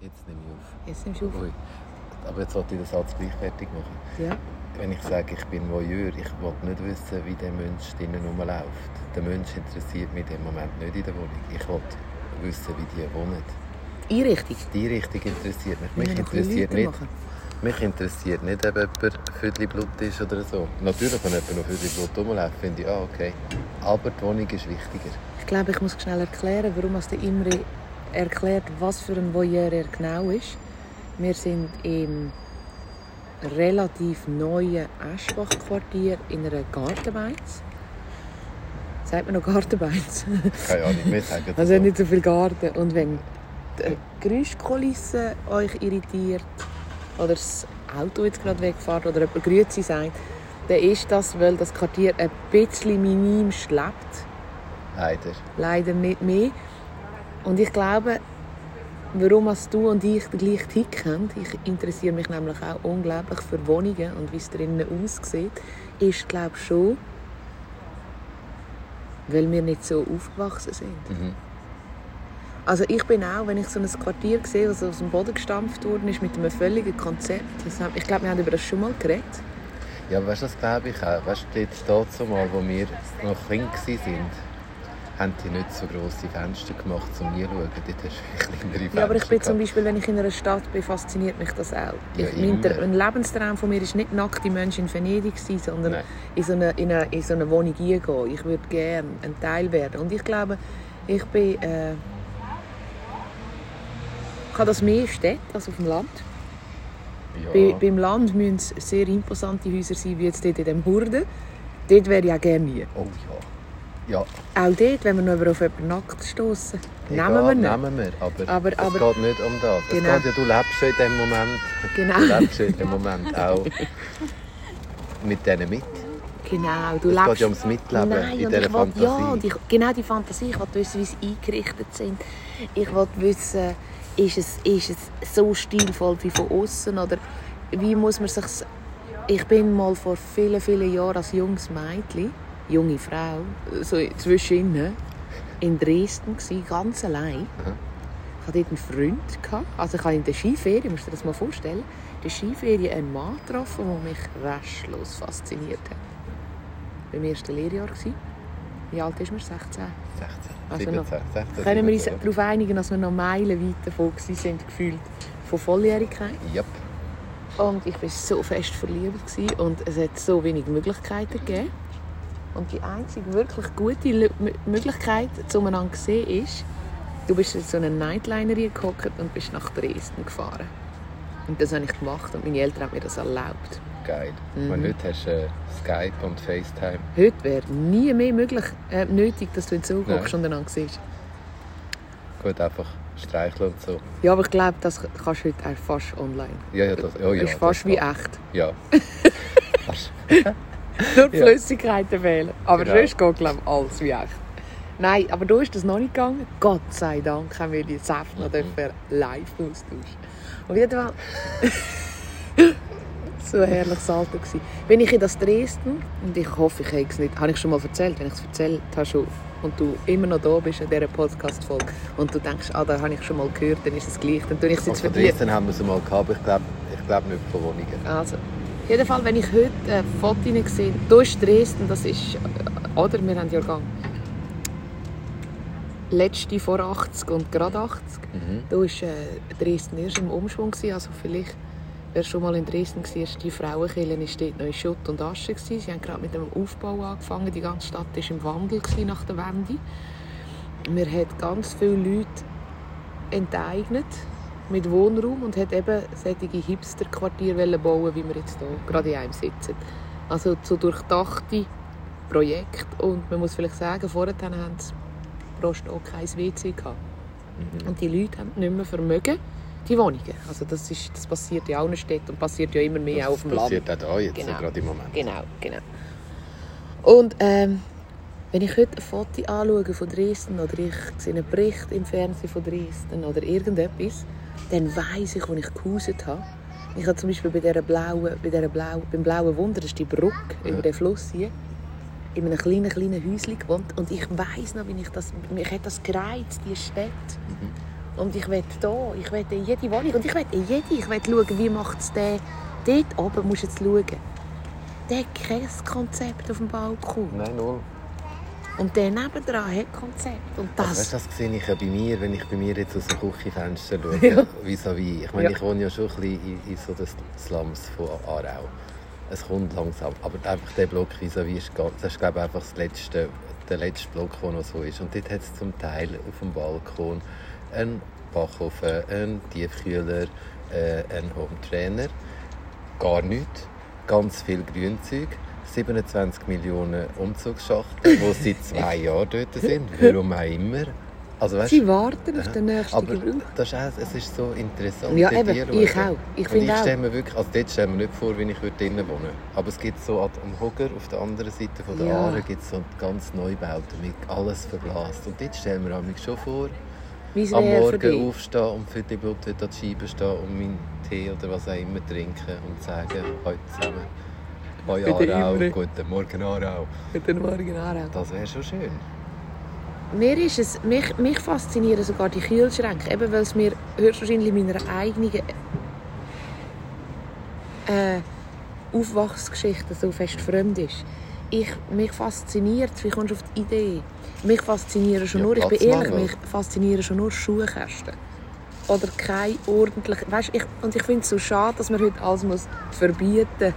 Jetzt nehme ich auf. Jetzt nimmst du auf. Ui. Aber jetzt sollte ich den Satz gleich fertig machen. Ja. Wenn ich sage, ich bin Voyeur, ich will nicht wissen, wie der Mensch drinnen rumläuft. Der Mensch interessiert mich in dem Moment nicht in der Wohnung. Ich will wissen, wie die wohnen. Einrichtung. Die Richtung interessiert mich. Mich interessiert nicht, machen? mich interessiert nicht, ob jemand Viertel Blut ist oder so. Natürlich, wenn jemand noch Viertel Blut rumläuft, finde ich, ah, okay. Aber die Wohnung ist wichtiger. Ich glaube, ich muss schnell erklären, warum es der Imre erklärt, was für ein Voyeur er genau ist. Wir sind im relativ neuen Eschbach-Quartier in einer Gartenbeiz. Sagt man noch Gartenbeiz? Keine Ahnung, wir sagen das Also so. nicht so viel Garten. Und wenn die Geräuschkulisse euch irritiert oder das Auto jetzt gerade wegfährt oder jemand Grüezi sagt, dann ist das, weil das Quartier ein bisschen minim schleppt. Leider. Leider nicht mehr. Und ich glaube, warum als du und ich den gleichen Tick haben, ich interessiere mich nämlich auch unglaublich für Wohnungen und wie es drinnen aussieht, ist glaube ich schon, weil wir nicht so aufgewachsen sind. Mhm. Also ich bin auch, wenn ich so ein Quartier sehe, das aus dem Boden gestampft worden ist, mit einem völligen Konzept. Haben, ich glaube, wir haben über das schon mal geredet. Ja, weißt du, das glaube ich auch. Weißt du, jetzt dazu mal, wo wir noch klein waren, haben die nicht so grosse Fenster gemacht, um reinzuschauen. Dort hast du kleinere Fenster Ja, aber ich bin zum. Beispiel, wenn ich in einer Stadt bin, fasziniert mich das auch. Ja, ich, mein, der, ein Lebenstraum von mir ist nicht nackte Menschen in Venedig sein, sondern Nein. in so, eine, in, eine, in so eine Wohnung hineingehen. Ich würde gerne ein Teil werden. Und ich glaube, ich bin... Äh, ich habe das mehr Städte als auf dem Land. Ja. Bei, beim Land müssen es sehr imposante Häuser sein, wie jetzt dort in dem Hurde. Dort wäre ich auch gerne. Oh ja. Ja, Auch dort, wenn wir noch über auf jemanden nackt stoßen, nehmen wir nicht. Nehmen wir, aber, Aber- es aber- geht nicht um das. Genau. Es geht ja, du lebst in dem Moment. Genau. Du lebst in dem Moment auch mit denen mit. Genau, du Es lebst... geht ja ums Mitleben Nein, in dieser Fantasie. Ja, und ich, genau die Fantasie. Ich will wissen, wie sie eingerichtet sind. Ich will wissen, ist es, ist es so stilvoll wie von außen oder wie muss man sich Ich bin mal vor vielen, vielen Jahren als junges Mädchen, junge Frau, so zwischen in Dresden gsi, ganz allein. Ich hatte dort einen Freund. gehabt. Also ich habe in der Skiferie, musst du dir das mal vorstellen, in der Skiferie einen Mann getroffen, der mich restlos fasziniert hat. Beim ersten Lehrjahr. gsi. Wie alt ist man? 16? 16, Also 17, noch- 16, Können wir uns 17. darauf einigen, dass wir noch meilenweit davon waren, sind, gefühlt von Volljährigkeit? Yep. Und ich war so fest verliebt gewesen und es hat so wenig Möglichkeiten gegeben. Und die einzige wirklich gute M- Möglichkeit, um einander zu sehen, ist, du bist in so einen Nightliner gehockt und bist nach Dresden gefahren. Und das habe ich gemacht und meine Eltern haben mir das erlaubt. Geil. Mhm. Und heute hast du äh, Skype und FaceTime. Heute wäre nie mehr möglich, äh, nötig, dass du in Zug Nein. hockst und einander siehst. Gut, einfach streicheln und so. Ja, aber ich glaube, das kannst du heute auch fast online. Ja, ja, das, oh, ja, ist fast das wie echt. Ja. Nur die. Flüssigkeiten fehlen. Aber Genau. sonst geht glaube ich, alles wie echt. Nein, aber da ist das noch nicht gegangen. Gott sei Dank haben wir die Säfte noch Mhm. live austauschen. Auf jeden Fall so ein herrliches Alter gewesen. Bin ich in das Dresden und ich hoffe, ich habe es nicht, habe ich schon mal erzählt, wenn ich es erzählt habe und du immer noch da bist in dieser Podcast-Folge und du denkst, ah, da habe ich schon mal gehört, dann ist es gleich, dann tue ich es jetzt Und für dich. Dresden haben wir es mal gehabt, aber ich glaube ich glaub nicht von Wohnungen. Also, jeden Fall, wenn ich heute äh, Fotos sehe, ist Dresden, das ist, oder, wir haben Jahrgang letzte vor 80 und gerade 80. Mhm. Da war äh, Dresden erst im Umschwung, gewesen, also vielleicht, wer schon mal in Dresden war, die Frauenkirche war dort noch in Schutt und Asche. Sie haben gerade mit dem Aufbau angefangen, die ganze Stadt war im Wandel nach der Wende. Wir haben ganz viele Leute enteignet mit Wohnraum und hat eben solche Hipster-Quartiere bauen, wie wir jetzt hier gerade in einem sitzen. Also so durchdachte Projekte und man muss vielleicht sagen, vorher haben sie pro Stock kein WC gehabt. Und die Leute haben nicht mehr Vermögen, die Wohnungen. Also das, ist, das passiert in allen Städten und passiert ja immer mehr auch auf dem das Land. passiert auch hier jetzt, Genau. gerade im Moment. Genau, genau. Und ähm, wenn ich heute ein Foto anschaue von Dresden oder ich sehe einen Bericht im Fernsehen von Dresden oder irgendetwas, dann weiß ich, wo ich gehauset habe. Ich habe zum Beispiel bei dieser blauen, bei dieser blauen, beim blauen Wunder, das ist die Brücke über den Fluss hier, in einem kleinen, kleinen Häuschen gewohnt. Und ich weiß noch, wie ich das, mich hat das gereizt, die Städte. Und ich will hier, ich will in jede Wohnung und ich will in jede, ich will schauen, wie macht es der. Dort oben musst du jetzt schauen. Der hat kein Konzept auf dem Balkon. Nein, null. Und der nebendran hat Konzept. Und Also, das... weißt, du, das sehe ich ja bei mir, wenn ich bei mir jetzt aus dem Küchenfenster schaue, Ja. vis-à-vis. Ich meine, Ja. ich wohne ja schon ein bisschen in, in so den Slums von Aarau. Es kommt langsam, aber einfach der Block vis-à-vis ist ganz, das ist glaube ich einfach das letzte, der letzte Block, der noch so ist. Und dort hat es zum Teil auf dem Balkon einen Backofen, einen Tiefkühler, äh, einen Home-Trainer, gar nichts, ganz viel Grünzeug, 27 Millionen Umzugsschachteln, die seit zwei Jahren dort sind, warum auch immer. Also, weißt, Sie warten auf den nächsten aber Gebrauch. das ist auch, es ist so interessant. Ja, eben, ich auch. Ich Und finde ich auch. stelle mir wirklich, also dort stelle mir nicht vor, wie ich drinnen wohnen Aber es gibt so am Hogger auf der anderen Seite von der Ja. Aare gibt es so ganz Neubauten mit alles verblasst. Und dort stelle ich mir mich schon vor, Wie es am Morgen aufstehen und für die Blut an die Scheibe stehen und meinen Tee oder was auch immer trinken und sagen, heute zusammen. Hoi Bitte Aarau, immer. guten Morgen Aarau. Guten Morgen, Aarau. Das wäre schon schön. Mir ist es, mich, mich faszinieren sogar die Kühlschränke, eben weil es mir höchstwahrscheinlich meiner eigenen äh, Aufwachsgeschichte so fest fremd ist. Ich, mich fasziniert, wie kommst du auf die Idee? Mich faszinieren schon Ja, nur, ich bin ehrlich, mich faszinieren schon nur Schuhkästen. Oder kein ordentlich, weißt, ich, und ich finde es so schade, dass man heute alles muss verbieten muss.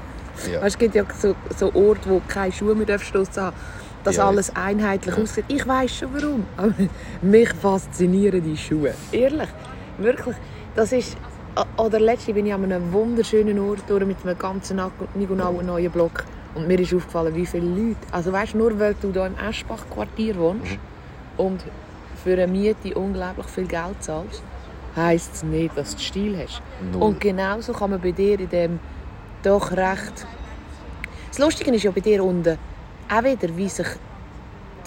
Ja. Weißt, es gibt ja so, so Orte, wo keine Schuhe mehr stoßen haben, dass Ja. alles einheitlich Ja. aussieht. Ich weiß schon warum, aber mich faszinieren die Schuhe. Ehrlich, wirklich. Das ist, oder letztens bin ich an einem wunderschönen Ort durch mit einem ganzen niegenauen neuen Block und mir ist aufgefallen, wie viele Leute, also weißt, nur weil du hier im Eschbach-Quartier wohnst und für eine Miete unglaublich viel Geld zahlst, heisst es nicht, dass du Stil hast. Null. Und genauso kann man bei dir in dem doch recht... Das Lustige ist ja bei dir unten auch wieder, wie sich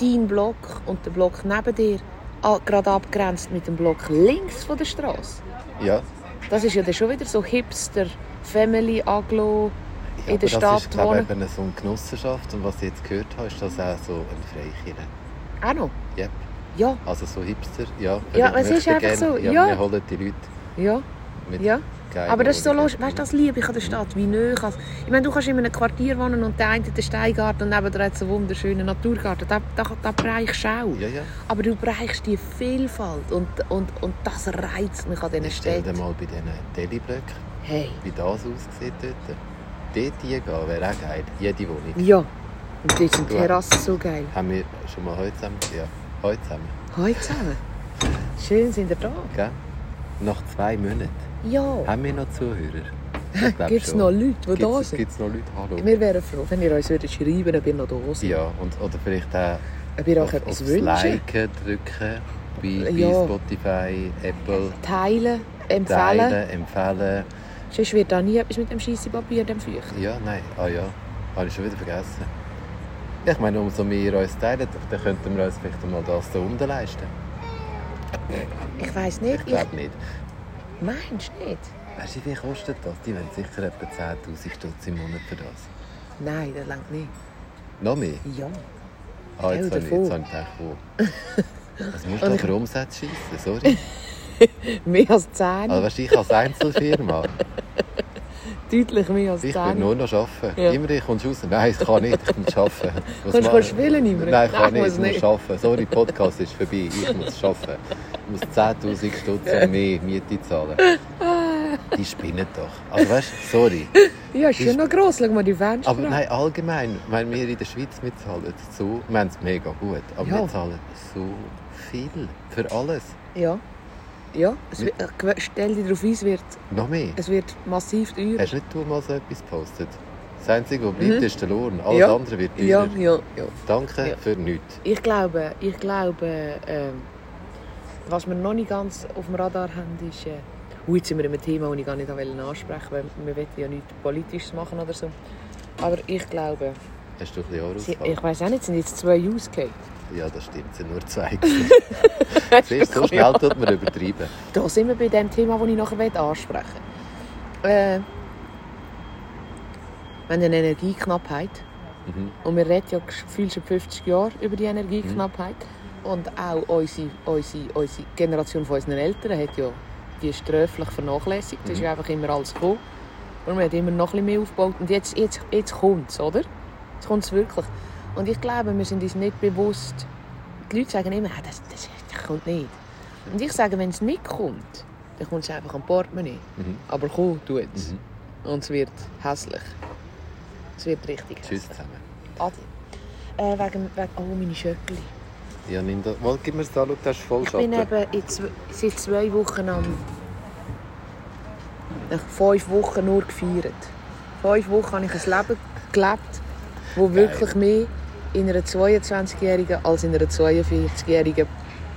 dein Block und der Block neben dir gerade abgrenzt mit dem Block links von der Straße. Ja, Das ist ja dann schon wieder so Hipster, Family, Aglo, Ja, in der Stadt das ist glaube ich eben so eine Genossenschaft und was ich jetzt gehört habe, ist das auch so ein Freikirche. Auch noch? Yep. Ja, Also so Hipster, ja. Ja, es ist einfach gerne- so, Ja, ja. wir holen die Leute ja, mit ja. Geilen Aber das ist so lustig. Weißt du, das liebe ich an der Stadt, wie neu Ich meine, du kannst in einem Quartier wohnen und der eine hat den Steingarten und neben hat einen wunderschönen Naturgarten. Da, da, da bereichst du auch. Ja, ja. Aber du bereichst die Vielfalt und, und, und das reizt mich an diesen Stell dir Städten. mal bei diesen Deli-Blöcken, Hey, wie das aussieht dort. Dort hingehen wäre auch geil. Jede Wohnung. ja. Und dort sind die Du- Terrassen so geil. Haben wir schon mal heute zusammen? Ja, heute zusammen. Heute zusammen. Schön sind ihr da. Gell? Nach zwei Monaten. Ja. Haben wir noch Zuhörer? Gibt es noch Leute, die da Gibt's- sind? Gibt's noch Leute? Hallo? Wir wären froh, wenn ihr uns würdet schreiben ob ihr noch da seid. Ja, und, oder vielleicht auch Ob ihr euch auf, etwas aufs wünscht. Liken drücken. Bei, Ja. bei Spotify, Apple. Teilen, empfehlen. Teilen, empfehlen. Sonst wird da nie etwas mit dem scheisse Papier, dem Feucht. Ja, nein. Ah ja. Habe ich schon wieder vergessen. Ich meine, umso mehr ihr uns teilt, dann könnten wir uns vielleicht mal das da unten leisten. Ich weiss nicht. Ich Ich, glaube nicht. Meinst du nicht? Weißt du, wie viel kostet das? Die wollen sicher etwa 10'000 Stutz im Monat für das. Nein, das langt nicht. Noch mehr? Ja. Ah, jetzt habe ich, jetzt habe ich gedacht, wo? Was musst du für Umsatz schiessen? Sorry. Mehr als 10. Also, weißt du, ich als Einzelfirma, Deutlich mehr als ich 10. will nur noch arbeiten. Ja. Immer, kommst du raus. Nein, ich kann nicht, ich muss arbeiten. Was Kannst du spielen immer? Nein, ich kann Nein, nicht, ich muss arbeiten. Sorry, Podcast ist vorbei, ich muss arbeiten. Ich muss 10'000 Stutz und mehr Miete zahlen. Die spinnen doch. Also weißt du, sorry. Ja, ist schon noch gross. Schau mal die Fenster Aber nein, allgemein, wenn wir in der Schweiz mitzahlen, so, wir haben es mega gut, aber Ja. wir zahlen so viel für alles. Ja. Ja, es wird, äh, stell dich darauf ein, es wird, Noch mehr. es wird massiv teurer. Hast du nicht du mal so etwas gepostet? Das Einzige, was bleibt, Mhm. ist der Lohn. Alles Ja. andere wird Ja, teurer. ja, ja. Danke Ja. für nichts. Ich glaube, ich glaube ähm, was wir noch nicht ganz auf dem Radar haben, ist... Äh, jetzt sind wir in einem Thema, das ich gar nicht ansprechen wollte, weil wir wollen ja nichts Politisches machen oder so. Aber ich glaube, Hast du ein bisschen sie, ich weiß auch nicht, sind jetzt zwei ausgefallen. Ja, das stimmt, es sind nur zwei. Siehst so schnell tut man übertreiben. Da sind wir bei dem Thema, das ich nachher ansprechen will. Äh, haben eine Energieknappheit. Mhm. Und wir reden ja gefühlt schon 50 Jahre über die Energieknappheit. Und auch unsere, unsere, unsere Generation von unseren Eltern hat ja die sträflich vernachlässigt. Es ist ja einfach immer alles gekommen. Und man hat immer noch ein bisschen mehr aufgebaut. Und jetzt, jetzt, jetzt kommt es, oder? Jetzt kommt es wirklich. Und ich glaube, wir sind uns nicht bewusst. Die Leute sagen immer, «Ah, das, das, das kommt nicht. Und ich sage, wenn es nicht kommt, dann kommt es einfach am Portemonnaie. Mhm. Aber komm, tu es. Mhm. Und es wird hässlich. Es wird richtig Tschüss hässlich. zusammen. Adi. Äh, wegen, wegen, oh, meine Schöckli. Ja, nimm das. Mal, gib mir das da, schau, das ist voll Ich bin eben in seit zwei Wochen am... Nach fünf Wochen nur gefeiert. Fünf Wochen habe ich ein Leben gelebt, das wirklich mehr in einer 22-Jährigen als in einer 42-Jährigen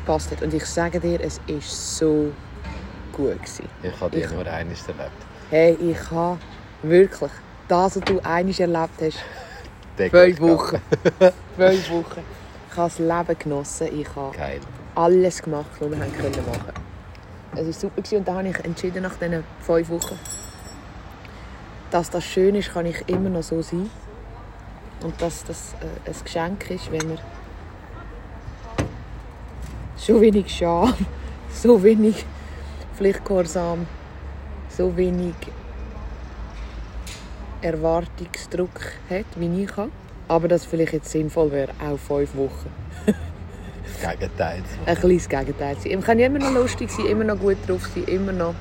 passt hat. Und ich sage dir, es war so gut. Gewesen. Ich habe dich Ich- nur eines erlebt. Hey, ich habe wirklich das, was du einmal erlebt hast, fünf. Wochen. fünf Wochen. Ich habe das Leben genossen. Ich habe Geil. alles gemacht, was wir haben können machen Es war super. gewesen. Und dann habe ich entschieden, nach diesen fünf Wochen, dass das schön ist, kann ich immer noch so sein. Und dass das äh, ein Geschenk ist, wenn man so wenig Scham, so wenig Pflichtgehorsam, so wenig Erwartungsdruck hat, wie ich habe. Aber dass es vielleicht jetzt sinnvoll wäre, auch fünf Wochen Gegenteil. ein kleines Gegenteil sein. Man kann ja immer noch lustig sein, immer noch gut drauf sein, immer noch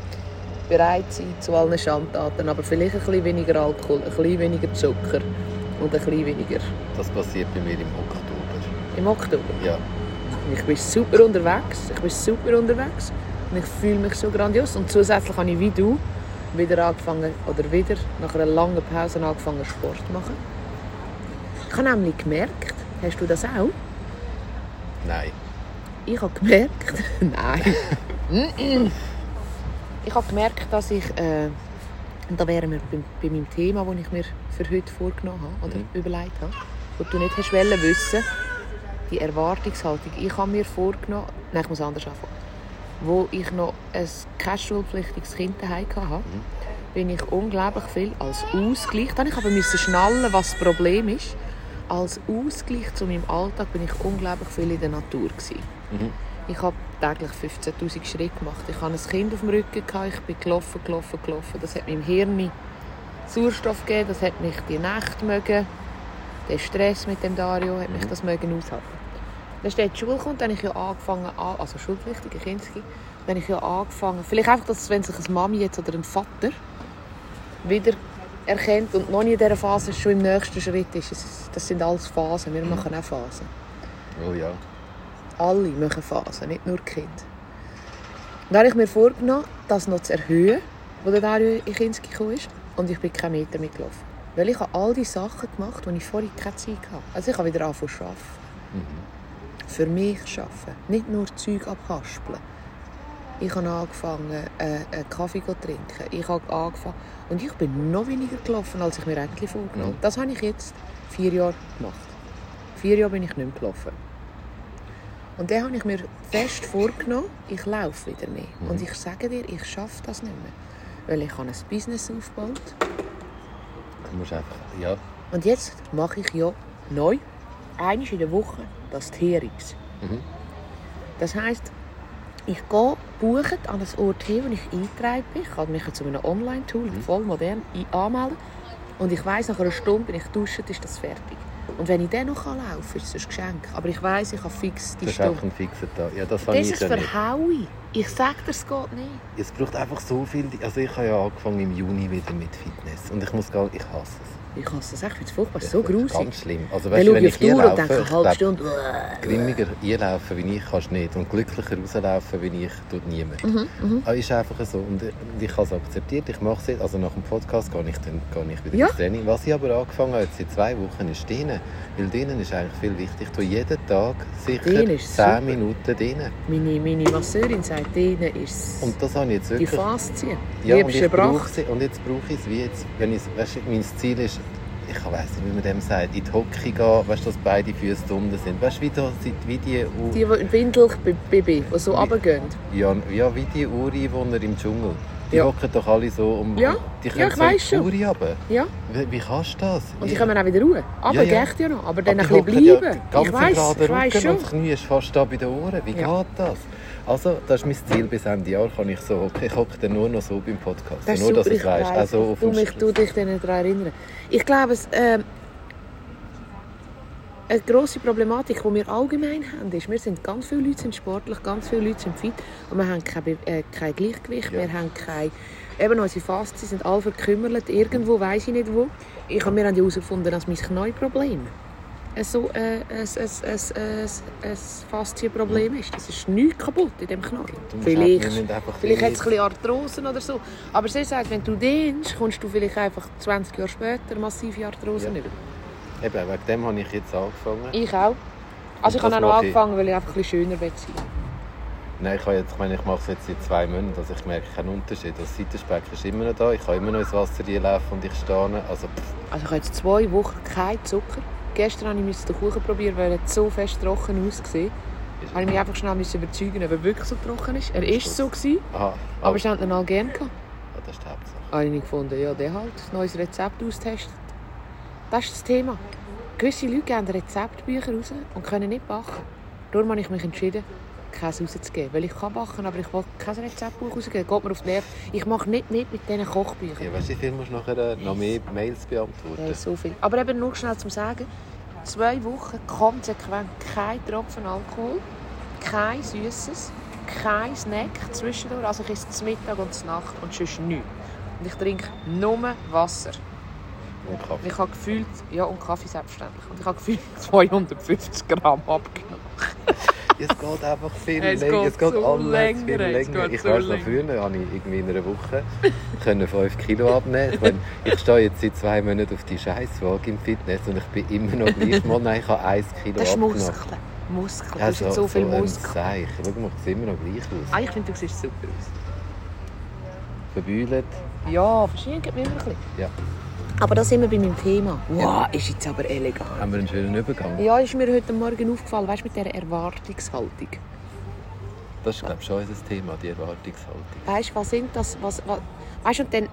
bereit sein zu allen Schandtaten, aber vielleicht ein bisschen weniger Alkohol, ein bisschen weniger Zucker und ein bisschen weniger Das passiert bei mir im Oktober. im Oktober. Ja. Ich bin super unterwegs, ich bin super unterwegs und ich fühle mich so grandios. Und zusätzlich habe ich wie du wieder angefangen, oder wieder nach einer langen Pause angefangen Sport zu machen. Ich habe nämlich gemerkt, hast du das auch? Nein. Ich habe gemerkt, nein, ich habe gemerkt, dass ich, äh, und da wären wir bei, bei meinem Thema, das ich mir für heute vorgenommen habe oder Mhm. überlegt habe, wo du nicht hast wollen wissen, die Erwartungshaltung. Ich habe mir vorgenommen, nein, ich muss anders anfangen. Wo ich noch ein kein schulpflichtiges Kind daheim hatte, bin ich unglaublich viel als Ausgleich. Dann ich aber müssen schnallen, was das Problem ist. Als Ausgleich zu meinem Alltag bin ich unglaublich viel in der Natur gewesen. Mhm. Ich habe täglich 15'000 Schritte gemacht. Ich hatte ein Kind auf dem Rücken, ich bin gelaufen, gelaufen, gelaufen. Das hat meinem Hirn Sauerstoff gegeben, das hat mich die Nacht mögen. Der Stress mit dem Dario hat mich das mögen aushalten. Dann steht die Schule kommt, dann habe ich ja angefangen, an- also schulpflichtige Kinder, dann habe ich ja angefangen, vielleicht einfach, dass wenn sich eine Mami jetzt oder ein Vater wieder erkennt und noch nicht in dieser Phase schon im nächsten Schritt ist- Das sind alles Phasen, wir machen auch Phasen. Oh ja. Alle machen Phasen, nicht nur die Kinder. Und dann habe ich mir vorgenommen, das noch zu erhöhen, wo der Dario in Kinski gekommen ist. Und ich bin keinen Meter mitgelaufen. Weil ich habe all die Sachen gemacht, die ich vorher keine Zeit hatte. Also ich habe wieder angefangen zu arbeiten. Für mich arbeiten. Nicht nur Zeug abhaspeln. Ich habe angefangen, äh, einen Kaffee zu trinken. Ich habe angefangen... Und ich bin noch weniger gelaufen, als ich mir eigentlich vorgenommen habe. Mhm. Das habe ich jetzt vier Jahre gemacht. Vier Jahre bin ich nicht mehr gelaufen. Und dann habe ich mir fest vorgenommen, ich laufe wieder mehr. Mhm. Und ich sage dir, ich schaffe das nicht mehr. Weil ich habe ein Business aufgebaut. Du musst einfach. Ja. Und jetzt mache ich ja neu, einmal in der Woche, das TRX. Mhm. Das heisst, ich gehe buchen an einen Ort hin, wo ich eingetragen bin. Ich kann mich zu einem Online-Tool, voll modern, anmelden. Und ich weiss, nach einer Stunde bin ich duschen, ist das fertig. Und wenn ich dann noch laufen kann, ist es ein Geschenk. Aber ich weiss, ich habe fix die Das ist Stunde. ein fixer Tag. Ja, das Das ich ist verhaue. Ich sage dir, es geht nicht. Es braucht einfach so viel. Also ich habe ja angefangen im Juni wieder mit Fitness. Und ich muss gar ich hasse es. Ich hasse das echt, ich finde es furchtbar, so grusig. Ganz schlimm. Also Dann weißt schaue wenn ich hier laufe, denke, eine halbe Stunde. grimmiger einlaufen wie ich kannst du nicht. Und glücklicher rauslaufen wie ich tut niemand. Mhm, Aber ist einfach so. Und und ich habe es akzeptiert. Ich mache es jetzt. Also nach dem Podcast gehe ich, dann, gehe ich wieder Ja. ins Training. Was ich aber angefangen habe, jetzt seit zwei Wochen, ist Dehnen. Weil Dehnen ist eigentlich viel wichtig. Du jeden Tag sicher Dehnen ist 10 super. Minuten Dehnen. Meine, meine Masseurin sagt, denen ist Und das habe ich jetzt die wirklich... Faszien. Ja, und, ich brauche sie, und jetzt brauche ich es wie jetzt, wenn ich, weißt, mein Ziel ist, ich weiß nicht, wie man dem sagt, in die Hocke gehen, weißt, dass beide Füße unten sind. Weißt du, wie, da, wie die, U- Die, die Windel-Baby, die so runtergehen. ja, ja, wie die Uri-Einwohner im Dschungel. Die Ja. hocken doch alle so um... Ja. Die Ja, können ich so weiss schon. Runter. Ja, Wie, wie kannst du das? und die Ich- kommen auch wieder ruhen. Aber Ja, ja. geht ja noch. Aber dann Aber ein bisschen bleiben. Ja, ich weiss, ich weiss schon. und das Knie ist fast da bei den Ohren. Wie Ja. geht das? Also, das ist mein Ziel bis Ende Jahr. Kann ich so. Ich hocke dann nur noch so beim Podcast. Das nur, dass super, du es weißt. weiss. Also, auf du mich du dich dann daran erinnern. Ich glaube, es, ähm, eine grosse Problematik, die wir allgemein haben, ist, wir sind ganz viele Leute sind sportlich, ganz viele Leute sind fit und wir haben kein, äh, kein Gleichgewicht, Ja. wir haben kein, eben unsere Faszien sind alle verkümmert, irgendwo weiß ich nicht wo. Ich mir haben herausgefunden, dass mein Knieproblem ein so äh, ein, ein, ein, Faszienproblem ist. Das ist nichts kaputt in dem. Du musst Vielleicht Vielleicht hat es ein bisschen Arthrosen oder so. Aber sie sagt, wenn du dehnst, kommst du vielleicht einfach 20 Jahre später massive Arthrosen Ja. über. Eben, wegen dem habe ich jetzt angefangen. Ich auch. Also ich habe auch noch angefangen, weil ich einfach ein bisschen schöner will sein Nein, ich, jetzt, ich meine, ich mache es jetzt seit zwei Monaten, also ich merke keinen Unterschied. Das Seitenspeck ist immer noch da, ich kann immer noch ins Wasser reinlaufen und ich stehe. Also, pff, Also ich habe jetzt zwei Wochen keinen Zucker. Gestern habe ich den Kuchen probieren, weil er so fest trocken ausgesehen habe ich mich einfach schnell überzeugen, ob er wirklich so trocken ist. Er ist so gewesen, Aha, aber ich habe ihn all gerne gehabt. das ist die Hauptsache. habe ich gefunden, ja, der halt, ein neues Rezept austestet. Das ist das Thema. Gewisse Leute geben Rezeptbücher raus und können nicht backen. Darum habe ich mich entschieden, keins rauszugeben. Weil ich kann backen, aber ich will kein Rezeptbuch rausgeben. Geht mir auf die Nerven. Ich mache nicht mit mit diesen Kochbüchern. Ja, weißt du, wie viel musst du nachher äh, noch mehr Mails beantworten? Ja, so viel. Aber eben nur schnell zum Sagen, zwei Wochen konsequent kein Tropfen Alkohol, kein Süßes, kein Snack zwischendurch. Also ich esse zum Mittag und zur Nacht und sonst nichts. Und ich trinke nur Wasser. Und Kaffee. Und ich habe gefühlt, ja und Kaffee selbstverständlich, und ich habe gefühlt 250 Gramm abgenommen. Es geht einfach viel Es länger. geht Es geht so alles länger, viel es länger. Ich so weiß noch, länger. früher habe ich irgendwie in einer Woche können 5 Kilo abnehmen. Ich, meine, ich stehe jetzt seit zwei Monaten auf die Scheißwaage im Fitness und ich bin immer noch gleich mal. Nein, ich habe 1 Kilo Das ist abgenommen. Muskeln. Muskeln. Ja, Das sind so, viel ein Muskeln. Seich. Schau mal, ich sehe immer noch gleich aus. Ah, ich finde, du siehst super aus. Verbeulet. Ja, verschieden geht mir immer ein bisschen. Ja. Aber da sind wir bei meinem Thema. Wow, ist jetzt aber elegant. Haben wir einen schönen Übergang? Ja, ist mir heute Morgen aufgefallen, weißt du, mit dieser Erwartungshaltung. Das ist, glaube ich, schon unser Thema, die Erwartungshaltung. Weißt du, was sind das? Was, was, weißt du, und dann,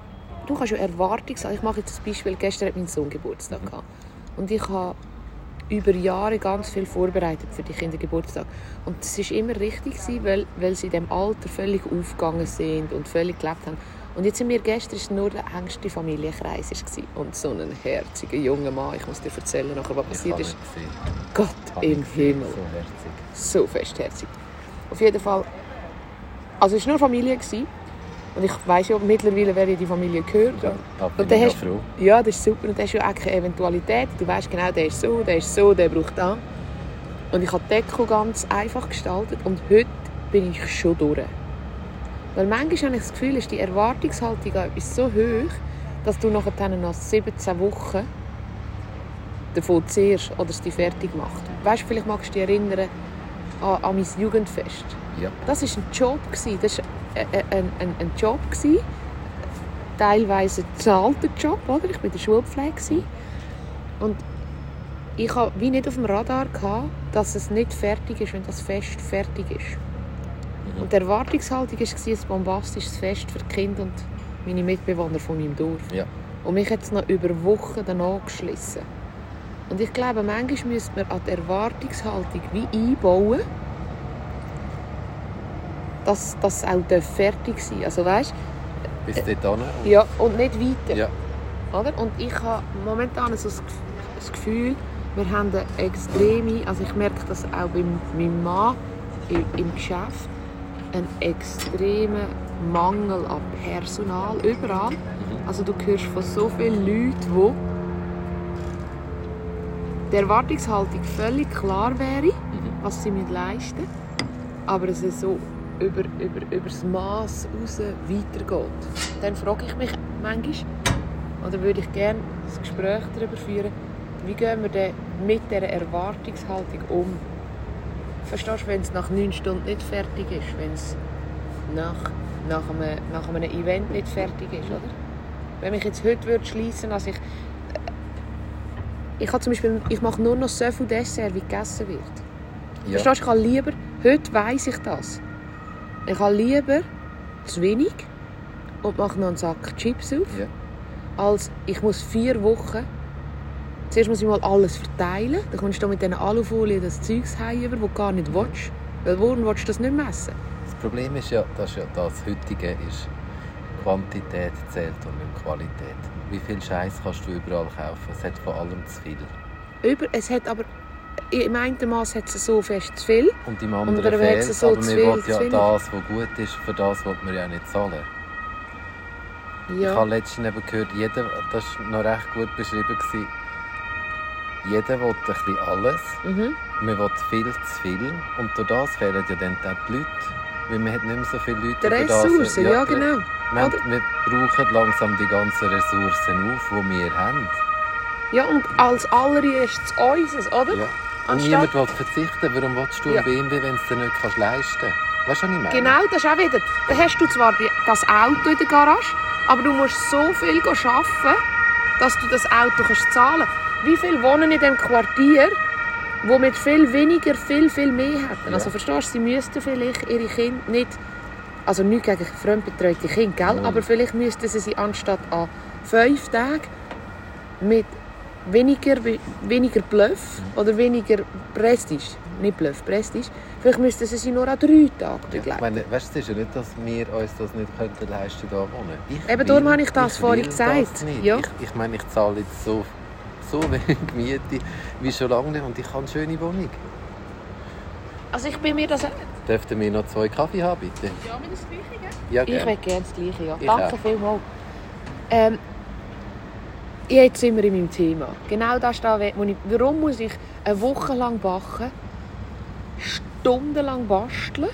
du kannst ja Erwartungshaltung. Ich mache jetzt ein Beispiel. Gestern hat mein Sohn Geburtstag gehabt. Und ich habe über Jahre ganz viel vorbereitet für die Kindergeburtstag. Und das ist immer richtig gewesen, weil, weil sie in dem Alter völlig aufgegangen sind und völlig gelebt haben. Und jetzt sind wir gestern ist nur der engste Familienkreis und so ein herziger junger Mann. Ich muss dir erzählen, nachher, was passiert ist. Gott im. Himmel. So herzig. so festherzig. Auf jeden Fall. Also es war nur Familie. Gewesen. Und ich weiss ja mittlerweile, wer in die Familie gehört. Ja, da bin Und ich hast- froh. Ja, das ist super. Und das ist ja auch keine Eventualität. Du weißt genau, der ist so, der ist so, der braucht das. Und ich habe die Deko ganz einfach gestaltet. Und heute bin ich schon durch. Weil manchmal habe ich das Gefühl, ist die Erwartungshaltung an etwas so hoch, dass du nachher nach 17 Wochen davon zehrst oder es dich fertig macht. Weißt du, vielleicht magst du dich erinnern an, an mein Jugendfest. Ja. Das war ein Job. gewesen. Das war ein, ein, ein, Job. gewesen. Teilweise ein zahlter Job. Oder? Ich war in der Schulpflege. Und ich hatte wie nicht auf dem Radar, gehabt, dass es nicht fertig ist, wenn das Fest fertig ist. Und die Erwartungshaltung war ein bombastisches Fest für die Kinder und meine Mitbewohner von meinem Dorf. Ja. Und mich hat es noch über Wochen danach geschlissen. Und ich glaube, manchmal müsste man an die Erwartungshaltung wie einbauen, dass das auch fertig sein darf. Also weißt, Bis dort hin. ja, und nicht weiter. Ja. Oder? Und ich habe momentan so das Gef- das Gefühl, wir haben eine extreme, also ich merke das auch bei meinem Mann im Geschäft, einen extremen Mangel an Personal überall. Also du hörst von so vielen Leuten, die die Erwartungshaltung völlig klar wäre, was sie müssen leisten müssen, aber es so über, über, über das Maß raus weitergeht. Dann frage ich mich manchmal, oder würde ich gerne ein Gespräch darüber führen, wie gehen wir denn mit dieser Erwartungshaltung um? Verstehst du, wenn es nach neun Stunden nicht fertig ist, wenn es nach, nach, einem, nach einem Event nicht fertig ist, oder? Wenn mich jetzt heute würde schließen, also ich ich habe zum Beispiel, ich mache nur noch so viel Dessert, wie gegessen wird. Ja. Verstehst du, ich habe lieber, heute weiss ich das. Ich habe lieber zu wenig und mache noch einen Sack Chips auf. Ja. Als ich muss vier Wochen... Zuerst muss ich mal alles verteilen. Dann kommst du mit diesen Alufolien das Zeugs heim, das du gar nicht willst. Weil woran willst du das nicht messen? Das Problem ist ja, dass ja das heutige ist, Quantität zählt und nicht Qualität. Wie viel Scheiß kannst du überall kaufen? Es hat von allem zu viel. Über, es hat aber... Im einen Maß hat es so fest zu viel. Und im Und anderen wird fehlt es so aber zu viel, zu ja viel. das, was gut ist, für das will man ja nicht zahlen. Ich Ja. habe letztens eben gehört, jeder, das war noch recht gut beschrieben, jeder will ein bisschen alles, Mhm. man will viel zu viel und durch das fehlen ja dann auch die Leute. Weil man hat nicht mehr so viele Leute Die. Ressourcen, ja, die- genau. Wir, haben- wir brauchen langsam die ganzen Ressourcen auf, die wir haben. Ja, und als allererstes unseres, oder? Ja. Und niemand will verzichten. Warum willst du Ja. ein BMW, wenn du es dir nicht kannst leisten kannst? Weißt du, was ich meine? Genau, das ist auch wieder. Dann hast du zwar das Auto in der Garage, aber du musst so viel arbeiten, dass du das Auto kannst zahlen kannst. Wie viele wohnen in diesem Quartier, wo mit viel weniger viel, viel mehr hätten? Ja. Also verstehst du, sie müssten vielleicht ihre Kinder nicht, also nicht gegen fremdbetreute Kinder, gell? Null. aber vielleicht müssten sie sie anstatt an fünf Tagen mit weniger, weniger Bluff oder weniger Prestige, nicht Bluff, Prestige, vielleicht müssten sie sie nur an drei Tagen Ja, ich begleiten. meine, weißt, du, es ist ja nicht, dass wir uns das nicht könnten leisten hier wohnen. Ich Eben darum will- habe ich das vorhin will gesagt. Das. Ja. Ich, ich meine, ich zahle jetzt so, so wenig Miete wie schon lange nicht und ich habe eine schöne Wohnung. Also ich bin mir das... Dürften wir noch zwei Kaffee haben, bitte? Ja, mit das Gleiche, gell? Ja, Ich gerne. will gerne das Gleiche, ja. Ich Danke auch. vielmals. Ähm, jetzt sind wir in meinem Thema. Genau das da, wo ich, warum muss ich eine Woche lang backen, stundenlang basteln,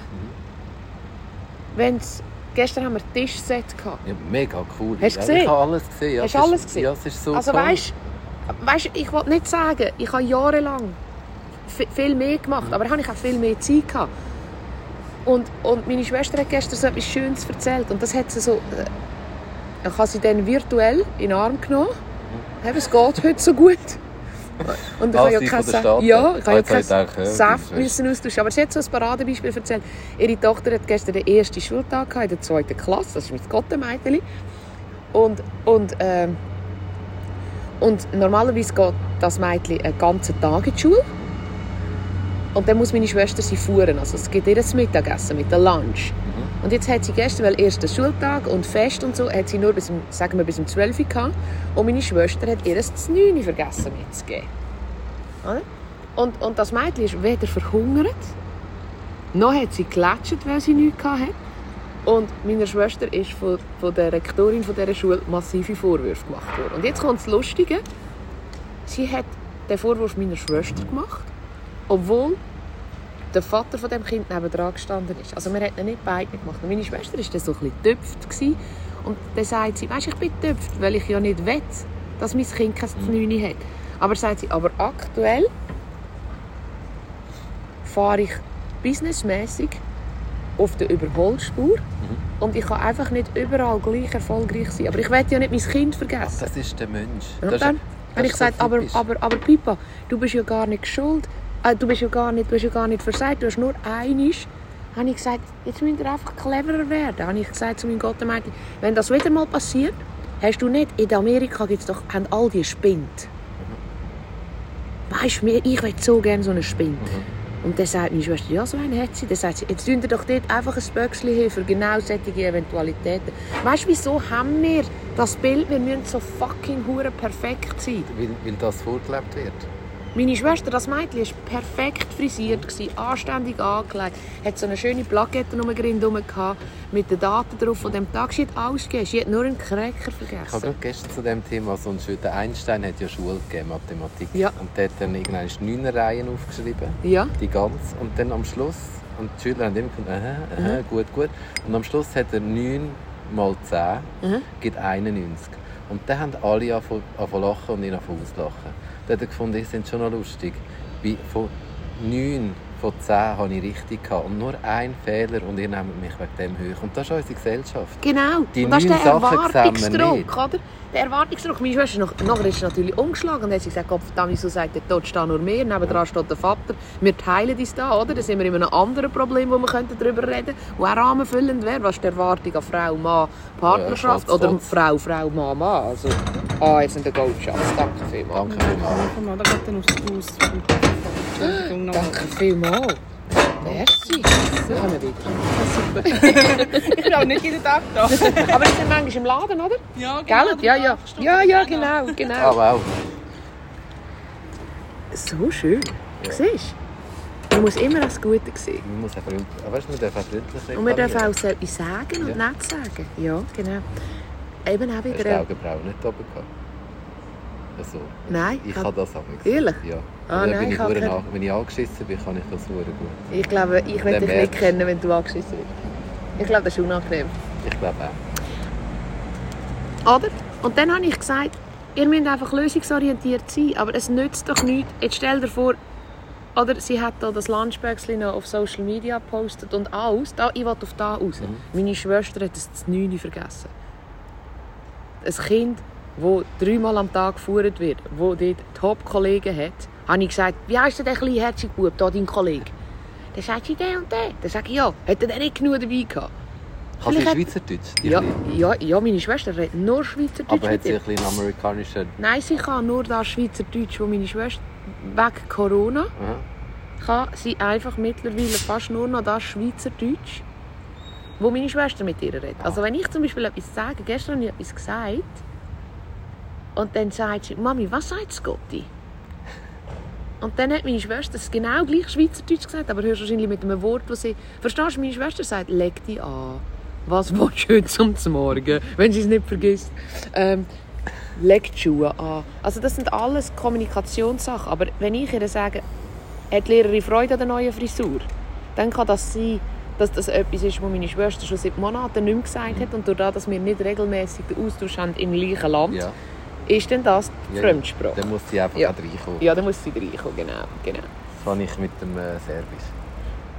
wenn's, gestern haben wir Tischset gehabt. Ja, mega cool. Hast du ja, gesehen? Ich habe alles gesehen. Ja, Hast du alles gesehen? Ja, es ist so Also toll. weißt, weißt, ich will nicht sagen, ich habe jahrelang vi- viel mehr gemacht, Mhm. aber habe ich auch viel mehr Zeit gehabt. Und, und meine Schwester hat gestern so etwas Schönes erzählt und das hat sie so, äh, ich habe sie dann virtuell in den Arm genommen. Eben, Es geht heute so gut. Und ich habe ja sie kein von der Sa- Stadt? ja, Ah, ich habe ja Saft müssen austauschen. Aber sie hat so ein Paradebeispiel erzählt. Ihre Tochter hat gestern den ersten Schultag gehabt, in der zweiten Klasse. Das ist mein Gottemädchen. Und, und, ähm, und normalerweise geht das Mädchen einen ganzen Tag in die Schule. Und dann muss meine Schwester sie fuhren. Also es gibt ihr das Mittagessen mit der Lunch. Und jetzt hat sie gestern, weil erster Schultag und Fest und so, hat sie nur bis, um, sagen wir, bis um 12 Uhr gehabt. Und meine Schwester hat ihr das 9 Uhr vergessen mitzugeben. Oder? Und, und das Mädchen ist weder verhungert, noch hat sie gelätschert, weil sie nichts hatte. Und meiner Schwester ist von, von der Rektorin von dieser Schule massive Vorwürfe gemacht worden. Und jetzt kommt das Lustige. Sie hat den Vorwurf meiner Schwester gemacht, obwohl der Vater von dem Kind nebendran gestanden ist. Also wir hätten nicht beide gemacht. Und meine Schwester war dann so ein bisschen gewesen. Und dann sagt sie, weißt, ich bin getüpft, weil ich ja nicht will, dass mein Kind kein Znüni hat. Aber sagt sie, aber aktuell fahre ich businessmäßig auf der Überholspur und ich kann einfach nicht überall gleich erfolgreich sein. Aber ich will ja nicht mein Kind vergessen. Das ist der Mensch. Und Das dann habe ich gesagt, aber, aber, aber Pipa, du bist ja gar nicht schuld. Äh, du bist ja gar nicht, du hast ja gar nicht versagt. Du hast nur einisch. Habe ich gesagt, jetzt müsst ihr einfach cleverer werden. Habe ich gesagt zu meinem Gottemädchen, wenn das wieder mal passiert, hast du nicht, in Amerika gibt's doch, haben all die Spind. Weißt du, ich will so gerne so einen Spind. Und dann sagt meine Schwester, ja, so einen hat sie. Dann sagt sie, jetzt tun doch dort einfach ein Böckchen hin für genau solche Eventualitäten. Weißt du, wieso haben wir das Bild, wir müssen so fucking hure perfekt sein? Weil, weil das vorgelebt wird. Meine Schwester, das Mädchen, war perfekt frisiert, gewesen, anständig angelegt, hat so eine schöne Plakette um den Grind herum gehabt, mit den Daten drauf von dem Tag. Sie hat alles gegeben, sie hat nur einen Cracker Ich habe vergessen. gerade gestern zu dem Thema so einen schönen... Einstein hat ja Schule gegeben, Mathematik. Ja. Und der hat dann irgendwann neun Reihen aufgeschrieben. Ja, Die ganz. Und dann am Schluss... Und die Schüler haben immer gesagt, aha, aha, gut, gut. Und am Schluss hat er 9 mal 10 Mhm. gibt 91. Und dann haben alle angefangen angefangen lachen und ihn angefangen auslachen. Dann hat er gefunden, die sind schon noch lustig. Wie von 9 von 10 habe ich richtig gehabt. Und nur ein Fehler und ihr nehmt mich wegen dem hoch. Und das ist unsere Gesellschaft. Genau. Die und das ist der Erwartungsdruck, oder? Der Erwartungsdruck. Meine Schwester noch, nachher ist sie natürlich umgeschlagen und hat sie gesagt, Gott verdammt, wieso sagt der dort steht nur mehr, nebendran steht der Vater. Wir teilen uns da, oder? Dann sind wir in einem anderen Problem, wo wir könnten darüber reden könnten, wo auch rahmenfüllend wäre. Was ist die Erwartung an Frau, Mann, Partnerschaft Ja, oder Frau, Frau, Mann, Mann. Also, ah, jetzt sind der Goldschatz. Danke vielmals. Danke vielmals. Da. Danke vielmals. Merci. Kommen wir wieder. Ich bin auch nicht jeden Tag da. Aber die sind manchmal im Laden, oder? Ja, Gell? Ja, ja. Ja, ja, genau, genau. Aber auch. So schön. Siehst du? Man muss immer das Gute sehen. Man muss aber weißt du, man darf auch freundlich Und man darf auch so sagen und Ja. nicht sagen. Ja, genau. Eben auch Hast du die wieder... Augenbrauen nicht oben gehabt? Also, Nein, ich hab- habe das auch nicht. Ehrlich? Ja. Ah, Aber nein, bin ich nach, wenn ich angeschissen bin, kann ich das sehr gut. Ich glaube, ich Der dich nicht kennen, wenn du angeschissen bist. Ich glaube, das ist unangenehm. Ich glaube auch. Oder? Und dann habe ich gesagt, ihr müsst einfach lösungsorientiert sein, aber es nützt doch nichts. Jetzt stell dir vor, oder sie hat da das Lunchböckchen noch auf Social Media gepostet und alles. Da, ich will auf da raus. Mhm. Meine Schwester hat es zu 9 vergessen. Ein Kind, das dreimal am Tag geführt wird, das dort Top-Kollegen hat, habe ich gesagt, wie denn der kleine herzige Bub, da dein Kollege? Dann sagt sie, der und der. Dann sage ich, ja, hat er nicht genug dabei gehabt? Kann sie Vielleicht hat- Schweizerdeutsch? Ja, ja, ja, meine Schwester redet nur Schweizerdeutsch Aber hat sie ein bisschen amerikanischen... Nein, sie kann nur das Schweizerdeutsch, wo meine Schwester wegen Corona Aha. kann sie einfach mittlerweile fast nur noch das Schweizerdeutsch, wo meine Schwester mit ihr redet. Also wenn ich zum Beispiel etwas sage, gestern habe ich etwas gesagt und dann sagt sie, Mami, was sagt Scotty? Und dann hat meine Schwester es genau gleich Schweizerdeutsch gesagt, aber hörst wahrscheinlich mit einem Wort, das sie... Verstehst du, meine Schwester sagt, leg dich an. Was willst du heute zum Morgen? Wenn sie es nicht vergisst. Ähm, leg die Schuhe an. Also das sind alles Kommunikationssachen. Aber wenn ich ihr sage, hat die Lehrerin Freude an der neuen Frisur, dann kann das sein, dass das etwas ist, was meine Schwester schon seit Monaten nicht mehr gesagt hat. Und dadurch, dass wir nicht regelmäßig den Austausch haben im gleichen Land, Ja. Ist dann das die Ja, Fremdsprache. Dann muss sie einfach Ja. reinkommen. Ja, dann muss sie reinkommen, genau. genau. Das habe ich mit dem äh, Serbisch.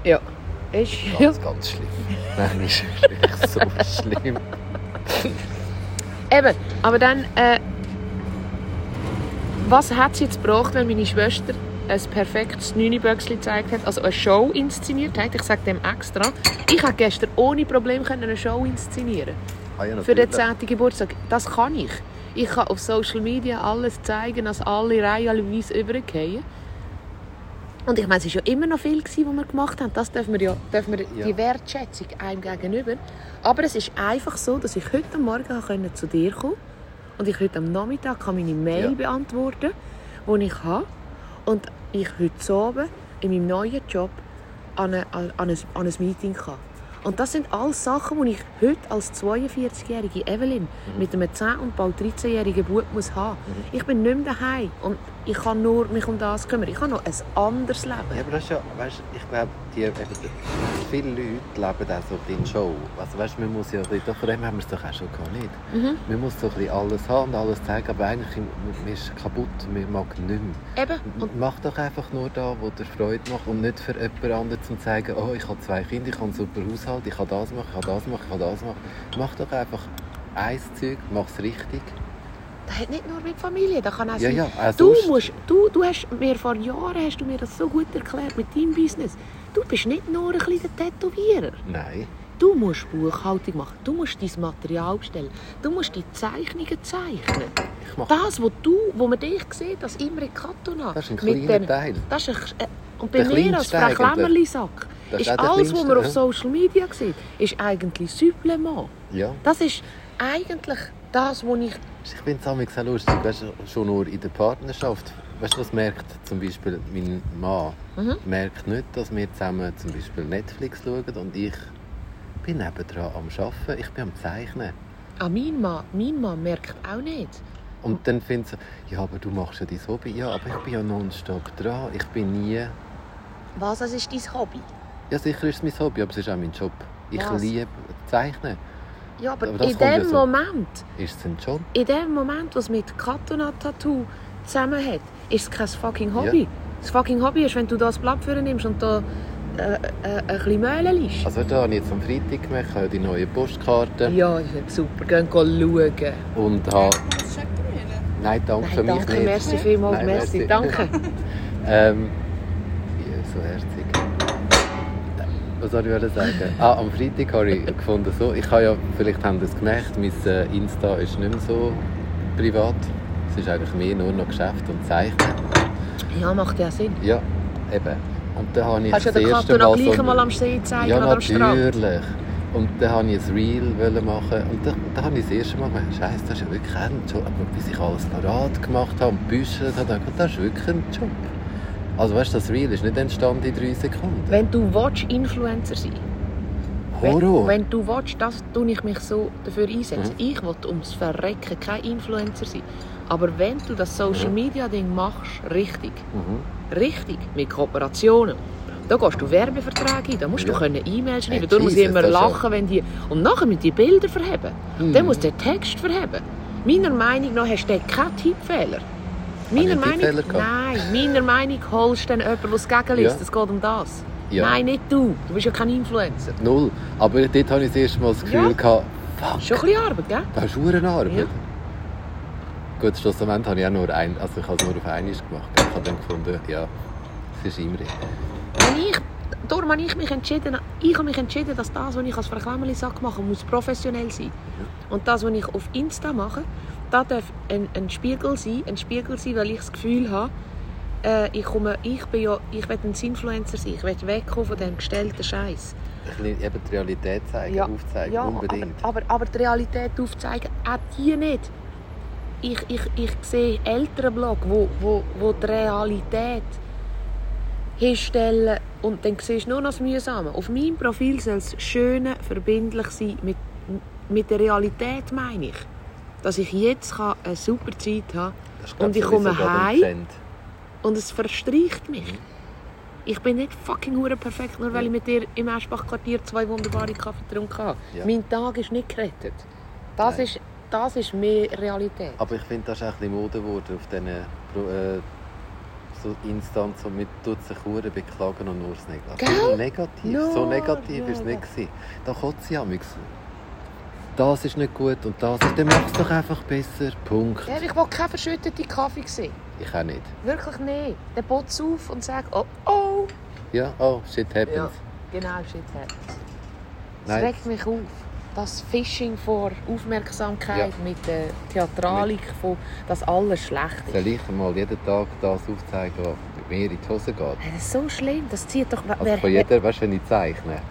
Ja. Ist, ja. Ganz, ganz schlimm. Nein, ist wirklich so schlimm. Eben, aber dann, äh, was hat es jetzt gebracht, wenn meine Schwester ein perfektes Nüniböckchen gezeigt hat, also eine Show inszeniert hat? Ich sage dem extra. Ich konnte gestern ohne Probleme eine Show inszenieren Ah, ja, für den natürlich. 10. Geburtstag. Das kann ich. Ich kann auf Social Media alles zeigen, dass alle reihenweise übergehen. Und ich meine, es war ja immer noch viel, was wir gemacht haben. Das dürfen wir ja, dürfen wir Ja. die Wertschätzung einem gegenüber. Aber es ist einfach so, dass ich heute Morgen konnte zu dir kommen und ich heute am Nachmittag kann meine Mail Ja. beantworten, die ich habe. Und ich heute Abend in meinem neuen Job an, eine, an, ein, an ein Meeting kann. Und das sind alles Sachen, die ich heute als 42-jährige Evelyn mit einem 10- und bald 13-jährigen Bub muss haben. Ich bin nicht mehr daheim. Und ich kann nur mich um das kümmern. Ich habe noch ein anderes Leben. Ja, aber das ist ja, weißt, ich glaube, die, eben, viele Leute leben auch so in Show. Also, weißt, man muss ja, bisschen- von dem haben wir es doch auch schon gehabt, nicht? Mhm. Man muss so ein alles haben und alles zeigen, aber eigentlich man ist kaputt, man mag nicht mehr. Eben. Und Mach doch einfach nur da, wo dir Freude macht und nicht für jemand anderen zu sagen, oh, ich habe zwei Kinder, ich habe einen super Haushalt, ich kann das machen, ich kann das machen, ich kann das machen. Mach doch einfach ein Zeug, mach es richtig. Das hat nicht nur mit Familie, das kann auch Ja, sein. ja, auch Du, musst, du, du hast mir vor Jahren hast du mir das so gut erklärt mit deinem Business. Du bist nicht nur ein kleiner Tätowierer. Nein. Du musst Buchhaltung machen, du musst dein Material bestellen, du musst die Zeichnungen zeichnen. Ich mach Das, wo du, wo man dich sieht, als Imre Katona. Das ist ein kleiner den- Teil. Das ist ein, äh, und bei Der mir als Frau. Klemmerli-Sack Das ist ist alles, was man auf ja. Social Media sieht, ist eigentlich Supplement. Ja. Das ist eigentlich das, was ich... Ich finde es sehr lustig, weißt, schon nur in der Partnerschaft. Weißt du, was merkt zum Beispiel mein Mann? Mhm. Merkt nicht, dass wir zusammen zum Beispiel Netflix schauen und ich bin nebendran am Arbeiten, ich bin am Zeichnen. Ah, mein Mann, mein Mann merkt auch nicht. Und dann findet sie, ja, aber du machst ja dein Hobby. Ja, aber ich bin ja nonstop dran. Ich bin nie... Was, das ist dein Hobby? Ja, sicher ist es mein Hobby, aber es ist auch mein Job. Ich Was? liebe Zeichnen. Ja, aber, Aber in kommt ja dem so. Moment, Ist es ein Job? in dem Moment, was mit Katona-Tattoo zusammen hat, ist es kein fucking Hobby. Das fucking Hobby ist, wenn du das Blatt für nimmst und da äh, äh, ein bisschen Mehl liest. Also da habe ich jetzt am Freitag gemacht, habe die neue Postkarte Ja, das ist super. Gehen schauen. und habe... Nein, danke für Nein, mich danke, nicht. merci vielmals, Nein, merci. merci. Danke. Ähm, ja, so herzig. Was soll ich sagen? Ah, am Freitag habe ich gefunden, so, ich habe ja, vielleicht haben das gemerkt, mein äh, Insta ist nicht mehr so privat. Es ist eigentlich mehr nur noch Geschäft und Zeichnen. Ja, macht ja Sinn. Ja, eben. Und dann habe ich Hast du den Karton Mal gleich so... mal am See zeigen ja, oder am Strand? natürlich. Und dann wollte ich ein Reel wollen machen und dann, dann habe ich das erste Mal gedacht, Scheiße, das ist ja wirklich ein Job. Aber bis ich alles parat gemacht habe und gebüschelt habe, dachte ich, das ist wirklich ein Job. Also weißt du, das Reel ist nicht entstanden in drei Sekunden. Wenn du willst, Influencer sein Horror. Wenn, wenn du willst, das tue ich mich so dafür einsetzen. Mhm. Ich will ums Verrecken kein Influencer sein. Aber wenn du das Social Mhm. Media Ding machst, richtig, Mhm. richtig, mit Kooperationen, da gehst du Werbeverträge ein, da musst du Ja. können E-Mails schreiben, Hey, da muss ich immer lachen, wenn die... Und nachher mit die Bilder verheben. Mhm. Dann muss der Text verheben. Meiner Meinung nach hast du keinen Tippfehler. Meiner Meinung, nein, meiner Meinung holst du dann jemanden, der es gegenliest. Ja. Es geht um das. Ja. Nein, nicht du. Du bist ja kein Influencer. Null. Aber dort habe ich das erste Mal das Gefühl Ja. gehabt, fuck, Schon ein bisschen Arbeit, gell? das ist verdammt Arbeit. Ja. Gut, schlussendlich habe ich auch nur ein, also ich habe es nur auf einmal gemacht. Ich habe dann gefunden, ja, es ist Imri. Wenn ich, darum habe ich mich entschieden, ich habe mich entschieden, dass das, was ich als Verklemmerli-Sack mache, muss professionell sein. Und das, was ich auf Insta mache, das darf ein, ein Spiegel sein, ein Spiegel sein, weil ich das Gefühl habe, äh, ich, komme, ich bin ja, ich will ein Influencer sein, ich will wegkommen von diesem gestellten Scheiß. Eben die Realität zeigen, aufzeigen, ja, unbedingt. Aber, aber, aber die Realität aufzeigen, auch die nicht. Ich, ich, ich sehe ältere Blog, wo, wo, wo die Realität hinstellen und dann siehst du nur noch das Mühsame. Auf meinem Profil soll es schön verbindlich sein mit, mit der Realität, meine ich. Dass ich jetzt kann eine super Zeit glaub und ich komme heim und es verstreicht mich. Ich bin nicht fucking hure perfekt, nur weil ich mit dir im Eschbach-Quartier zwei wunderbare Kaffee getrunken habe. Ja. Mein Tag ist nicht gerettet. Das Nein. ist, das ist mehr Realität. Aber ich finde, das ist auch ein bisschen Mode geworden auf diesen äh, so Instanzen, und man tut sich hure beklagen und nur. Gell? Negativ, Ja, so negativ ist es nicht. Da kotze ich amigs. Das ist nicht gut und das ist, dann mach es doch einfach besser. Punkt. Ja, ich will keinen verschütteten Kaffee sehen. Ich auch nicht. Wirklich nicht. Der botzt auf und sagt, oh, oh. Ja, oh, shit happens. Ja. Genau, shit happens. Es Nein. regt mich auf. Das Fishing vor Aufmerksamkeit Ja. mit der Theatralik, von, dass alles schlecht ist. Soll ich mal jeden Tag das aufzeigen, was mir in die Hose geht? Das ist so schlimm. Das zieht doch... Also von jeder, weißt wenn ich zeichne,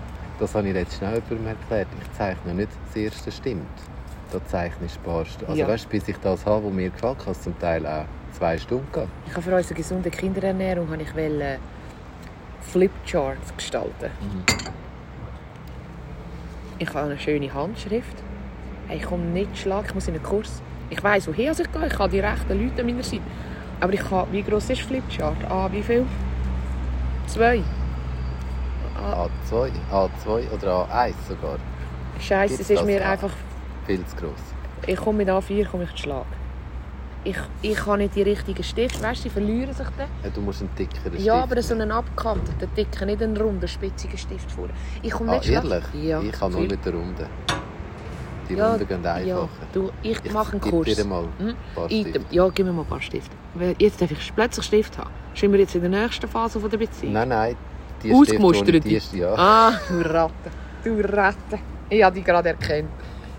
das habe ich jetzt schnell jemandem erklärt, ich zeichne nicht das erste stimmt. Da zeichne ich Stunden. Also Ja. weißt bis ich das habe, was mir gefällt, kann es zum Teil auch zwei Stunden gehen. Ich habe für unsere gesunde Kinderernährung habe ich wollte Flipcharts gestalten. Ich habe eine schöne Handschrift. Hey, ich komme nicht schlag, ich muss in einen Kurs. Ich weiß, woher ich gehe, ich habe die rechten Leute an meiner Seite. Aber ich habe, wie groß ist Flipchart? Ah, wie viel? Zwei. Ah, A2, A2 oder A1 sogar. Scheiße, Gibt's es ist mir A? einfach... Viel zu gross. Ich komme mit A4 komme ich zu Schlag. Ich, ich habe nicht die richtigen Stifte, weißt du, sie verlieren sich dann. Ja, du musst einen dickeren Stift Ja, aber so einen abgekanten, dicken, nicht einen runden, spitzigen Stift vor. Ich komme Ah, nicht schlecht- ehrlich? Ja. Ich kann nur mit der Runde. Die ja, Runden gehen einfacher. Ja, du, ich, Ich mache einen Kurs. dir mal Hm? ein paar Stifte. ja, gib mir mal ein paar Stifte. Jetzt darf ich plötzlich Stift haben. Sind wir jetzt in der nächsten Phase von der Beziehung? Nein, nein. Die Ausgemustert. Die ist, ja. Ah, du Ratte. Du Ratte. Ich habe dich gerade erkannt.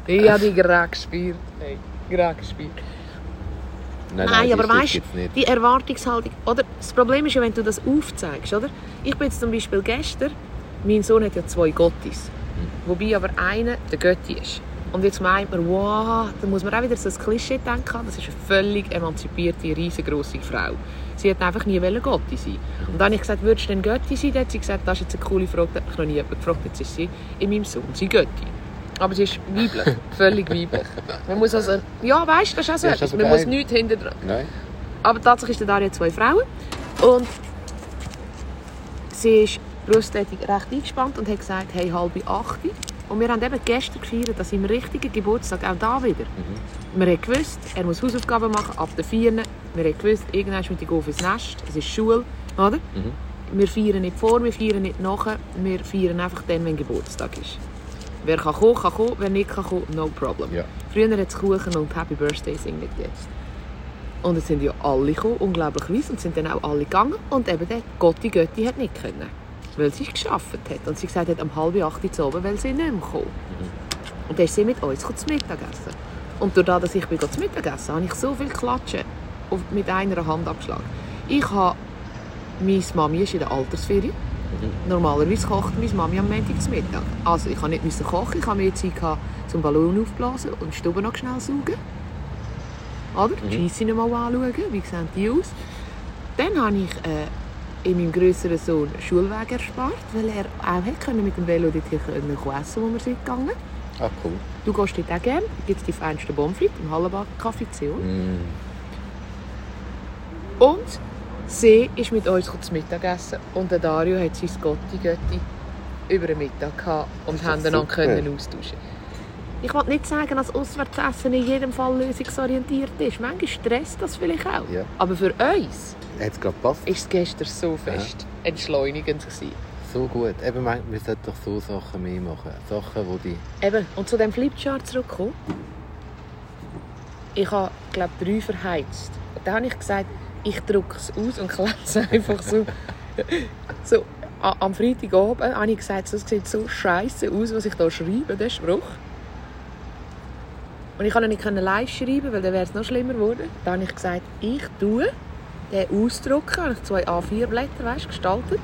Ich habe dich gerade gespürt. Hey, gerade gespürt. Nein, Nein, die aber weißt nicht. die Erwartungshaltung. Oder? Das Problem ist ja, wenn du das aufzeigst. Oder? Ich bin jetzt zum Beispiel gestern, mein Sohn hat ja zwei Gottis. Wobei aber einer der Götti ist. Und jetzt meint man, wow, da muss man auch wieder so ein Klischee denken. Das ist eine völlig emanzipierte, riesengroße Frau. Sie hat einfach nie Götti sein. Und dann habe ich gesagt, würdest du denn Götti sein? Dann hat sie gesagt, das ist jetzt eine coole Frage. Da hat mich noch nie jemand gefragt. Jetzt ist sie in meinem Sohn, sie Götti. Aber sie ist weiblich, völlig weiblich. Man muss also, ja, weißt du, das ist auch so etwas. Man muss geil. nichts hinter dran. Nein. Aber tatsächlich ist da Daria zwei Frauen. Und sie ist berufstätig recht eingespannt und hat gesagt, hey, halb acht. Und wir haben eben gestern gefeiert, dass im richtigen Geburtstag auch da wieder. Wir haben gewusst, er muss Hausaufgaben machen ab der 4. Wir haben gewusst, irgendwann mit die auf ins Nest. Es ist Schule. Oder? Mhm. Wir feiern nicht vor, wir feiern nicht nachher. Wir feiern einfach dann, wenn Geburtstag ist. Wer kann kommen, kann kommen. Wer nicht kann kommen, no problem. Ja. Früher hat es Kuchen und Happy Birthday singen gegeben. Und es sind ja alle gekommen, unglaublich und sind dann auch alle gegangen. Und eben der Gotti Götti hat nicht können. Weil sie es geschafft hat. Und sie gesagt hat, um halb acht Uhr zu oben, weil sie nicht mehr kommen. Und dann ist sie mit uns zu Mittag essen. Und dadurch, dass ich zu Mittag essen habe ich so viel Klatschen mit einer Hand abgeschlagen. Ich habe... Meine Mami ist in der Altersferie. Normalerweise kocht meine Mami am Montag zu Mittag. Also ich musste nicht kochen, ich hatte mehr Zeit zum Ballon aufblasen und die Stube noch schnell saugen. Oder? Die Scheisse noch mal anschauen, wie sehen die aus. Dann habe ich äh, in meinem grösseren Sohn Schulweg erspart, weil er auch hätte mit dem Velo dort hier können essen wo wir sind gegangen. Ah, cool. Du gehst dort auch gerne, gibt es die feinsten frites im Hallenbad Café Zion. Mm. Und sie ist mit uns zu Mittag essen und der Dario hat sein Gotti Götti über den Mittag gehabt und haben dann können austauschen. Ich will nicht sagen, dass Auswärtsessen in jedem Fall lösungsorientiert ist. Manchmal stresst das vielleicht auch. Ja. Aber für uns Hat es gerade gepasst? ist es gestern so fest entschleunigend gewesen. So gut. Eben, man- wir sollten doch so Sachen mehr machen. Sachen, wo die... Eben, und zu dem Flipchart zurückkommen. Ich habe, glaube drei verheizt. Und dann habe ich gesagt, ich drücke es aus und klebe es einfach so. so am Freitagabend habe ich gesagt, es sieht so scheiße aus, was ich hier schreibe, der Spruch. Und ich konnte nicht live schreiben, weil dann wäre es noch schlimmer geworden. Dann habe ich gesagt, ich tue den ausdrucken. Habe ich zwei A4-Blätter weißt, gestaltet.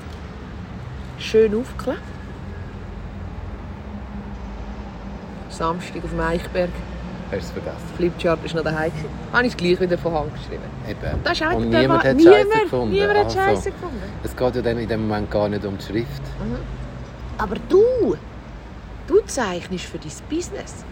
Schön aufgeklebt. Samstag auf dem Eichberg. Hast du es vergessen? Flipchart ist noch daheim. Habe ich es gleich wieder von Hand geschrieben. Eben. Das ist auch Und niemand hat niemand, gefunden. Niemand hat Also, Scheiße gefunden. Es geht ja dann in dem Moment gar nicht um die Schrift. Aber du, du zeichnest für dein Business.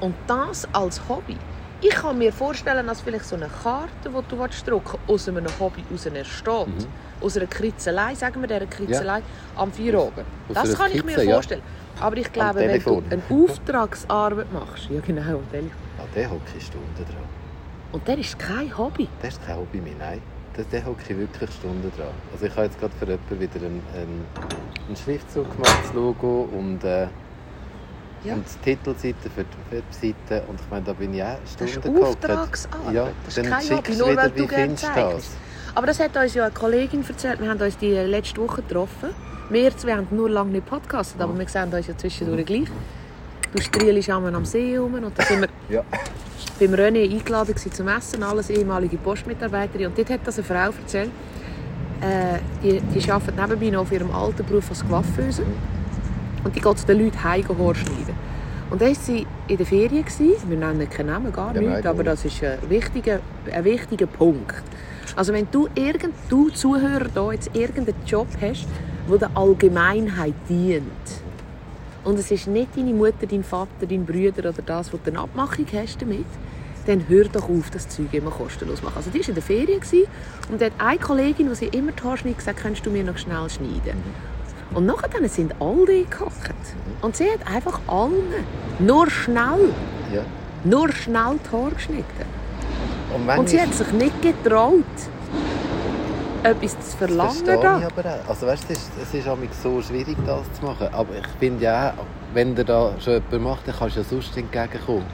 Und das als Hobby. Ich kann mir vorstellen, dass vielleicht so eine Karte, die du willst drucken aus einem Hobby heraus entsteht. Mhm. Aus einer Kritzelei, sagen wir dieser Kritzelei, am Feierabend. Das kann ich mir Skizze, ja. vorstellen. Aber ich glaube, wenn du eine Auftragsarbeit machst, ja genau, am Telefon. An den hocke ich Stunden dran. und dann ist kein Hobby. Das ist kein Hobby mehr, nein. Das, den hocke ich wirklich Stunden dran. Also ich habe jetzt gerade für jemanden wieder einen, einen, einen Schriftzug gemacht, das Logo und, äh, Ja. und die Titelseite für die Webseite. Und ich meine, da bin ich auch Das ist Stunden. Auftragsarbeit. Ja, das ist dann kein Hobby, nur weil du gerne das? Aber das hat uns ja eine Kollegin erzählt. Wir haben uns die letzte Woche getroffen. Wir zwei haben nur lange nicht podcastet, aber wir sehen uns ja zwischendurch gleich. Du strielst am See rum und dann sind wir Ja. beim René eingeladen zum Essen, alles ehemalige Postmitarbeiterin. Und dort hat das eine Frau erzählt, äh, die, die arbeitet nebenbei noch auf ihrem alten Beruf als Coiffeuse. Und die geht zu den Leuten heim schneiden. Und dann war sie in der Ferien. Gewesen. Wir nennen keinen Namen, gar Ja, nicht, aber das ist ein wichtiger, ein wichtiger Punkt. Also wenn du, irgend, du Zuhörer da jetzt irgendeinen Job hast, der der Allgemeinheit dient, und es ist nicht deine Mutter, dein Vater, dein Bruder oder das, was du eine Abmachung hast damit, dann hör doch auf, das Zeug immer kostenlos machen. Also die war in der Ferien und da hat eine Kollegin, die sie immer die Haare schneidet, gesagt, kannst du mir noch schnell schneiden. Und nachher sind alle gehockt. Und sie hat einfach allen, nur schnell, Ja. nur schnell die Haare geschnitten. Und, Und sie hat sich nicht getraut, etwas zu Das verlangen. verstehe Da. ich aber auch. Also weißt, es ist, es ist so schwierig, das zu machen. Aber ich finde ja auch, wenn der da schon jemand macht, dann kannst du ja sonst entgegenkommen.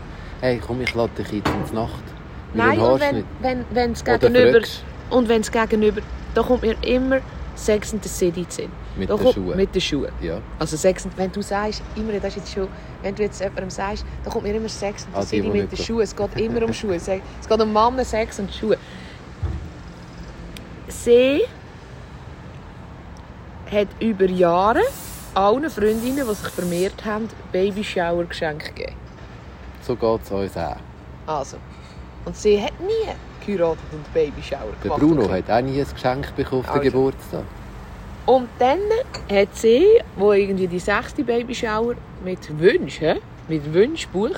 Hey, komm, ich lade dich ein zur Nacht. Nein, und wenn, es gegenüber... Und wenn es gegenüber... Da kommt mir immer Sex in the City Sinn. mit den Schuhen. Mit den Schuhen. Ja. Also Sex, and- wenn du sagst, immer, das jetzt schon, wenn du jetzt jemandem sagst, dann kommt mir immer Sex in the Ah, City mit den Schuhen. Es geht immer um Schuhe. Es geht um Männer, Sex und Schuhe. Sie hat über Jahre allen Freundinnen, die sich vermehrt haben, Babyshower-Geschenke gegeben. So geht es uns auch. Also. Und sie hat nie geheiratet und Babyshower Der gemacht. Bruno hat auch nie ein Geschenk bekommen auf den Also. Geburtstag. Und dann hat sie, wo irgendwie die sechste Babyshower mit Wünsch, hä? mit Wünschbuch,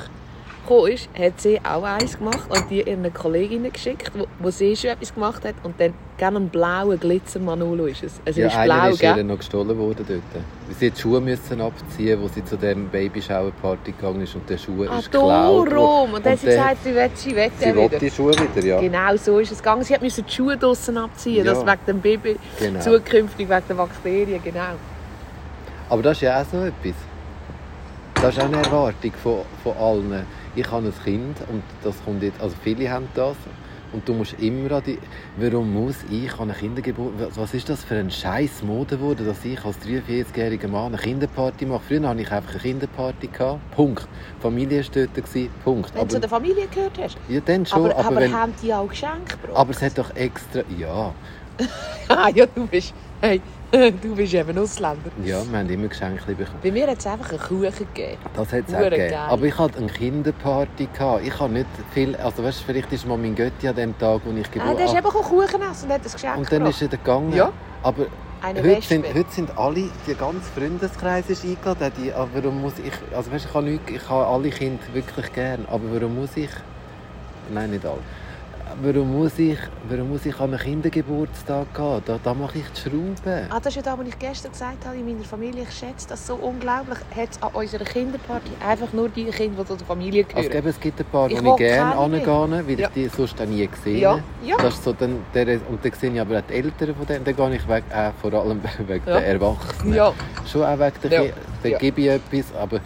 gekommen ist, hat sie auch eins gemacht und die ihren Kolleginnen geschickt, wo, wo sie schon etwas gemacht hat und dann gerne einen blauen Glitzer Manolo ist es. Also Ja, ist blau, ist ihr gell? noch gestohlen worden dort. Sie hat die Schuhe müssen abziehen, wo sie zu dieser Babyshower-Party gegangen ist und der Schuh Ah, ist geklaut darum. Und dann hat sie gesagt, sie will, sie will Sie will wieder. die Schuhe wieder, ja. Genau so ist es gegangen. Sie musste die Schuhe draussen abziehen, Ja. das wegen dem Baby, Genau. zukünftig wegen der Bakterien, genau. Aber das ist ja auch so etwas. Das ist auch eine Erwartung von, von allen. Ich habe ein Kind und das kommt jetzt, also viele haben das. Und du musst immer an die... Warum muss ich an eine Kindergeburt... Was ist das für ein scheiß Mode geworden, dass ich als 43-jähriger Mann eine Kinderparty mache? Früher hatte ich einfach eine Kinderparty. Gehabt. Punkt. Die Familie war dort. gewesen. Punkt. Wenn du zu der Familie gehört hast. ja, dann schon. Aber, Aber, aber, wenn, haben die auch Geschenke gebracht? aber es hat doch extra... Ja, Ah, ja, du bist, hey, du bist eben Ausländer. ja, wir haben immer Geschenke bekommen. Bei mir hat es einfach einen Kuchen gegeben. Das hat es auch gegeben. geil. Aber ich hatte eine Kinderparty. Gehabt. Ich habe nicht viel... Also weißt, du, vielleicht ist mal mein Götti an dem Tag, wo ich Ah, Geburt der ist eben Kuchen essen und hat ein Geschenk Und dann gebracht. ist er gegangen. Ja. Aber heute sind, heute sind alle, die ganze Freundeskreis ist eingeladen. Die, aber warum muss ich... Also weißt, ich habe, nicht, ich habe alle Kinder wirklich gern. Aber warum muss ich... Nein, nicht alle. Warum muss ich, warum muss ich an einen Kindergeburtstag gehen? Da, da mache ich die Schrauben. Ah, das ist ja das, was ich gestern gesagt habe in meiner Familie. Ich schätze das so unglaublich. Hat an unserer Kinderparty einfach nur die Kinder, die zu der Familie Also, gehören. eben, es gibt ein paar, Ich die ich gerne keine angehe, weil Ja. ich die sonst nie gesehen Ja, ja. Das ist so dann, der, und dann sehe ich aber auch die Eltern von denen, dann gehe ich weg, äh, vor allem wegen Ja. der Erwachsenen. Ja, Schon auch wegen der Ja. Dann gebe ich etwas, aber...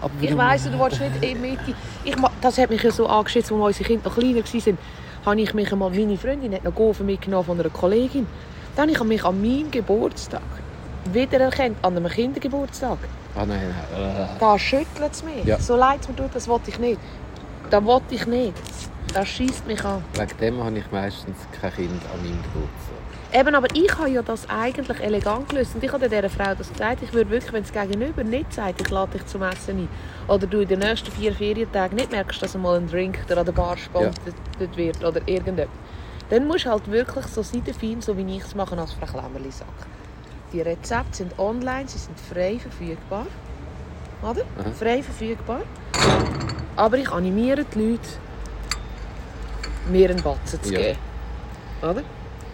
aber ich weiss, du willst nicht in Mitte. Ich, das hat mich ja so angeschätzt, als unsere Kinder noch kleiner waren. Habe ich mich einmal, meine Freundin hat noch Gofen mitgenommen von einer Kollegin. Dann habe ich mich an meinem Geburtstag wiedererkannt, an einem Kindergeburtstag. Ah nein, nein. Da schüttelt es mich. Ja. So leid es mir tut, das wollte ich nicht. Das wollte ich nicht. Das schießt mich an. Wegen dem habe ich meistens kein Kind an meinem Geburtstag. Eben, aber ich habe ja das eigentlich elegant gelöst. Und ich habe dieser Frau das gesagt. Ich würde wirklich, wenn es gegenüber nicht sagt, ich lade dich zum Essen ein. Oder du in den nächsten vier Ferientagen nicht merkst, dass einmal ein Drink dir an der Bar sponsored wird oder irgendetwas. Dann musst du halt wirklich so seitenfein, so wie ich es mache, als Frau Klemmerli sagt. Die Rezepte sind online, sie sind frei verfügbar. Oder? Aha. Frei verfügbar. Aber ich animiere die Leute, mir einen Batzen zu Ja. geben. Oder?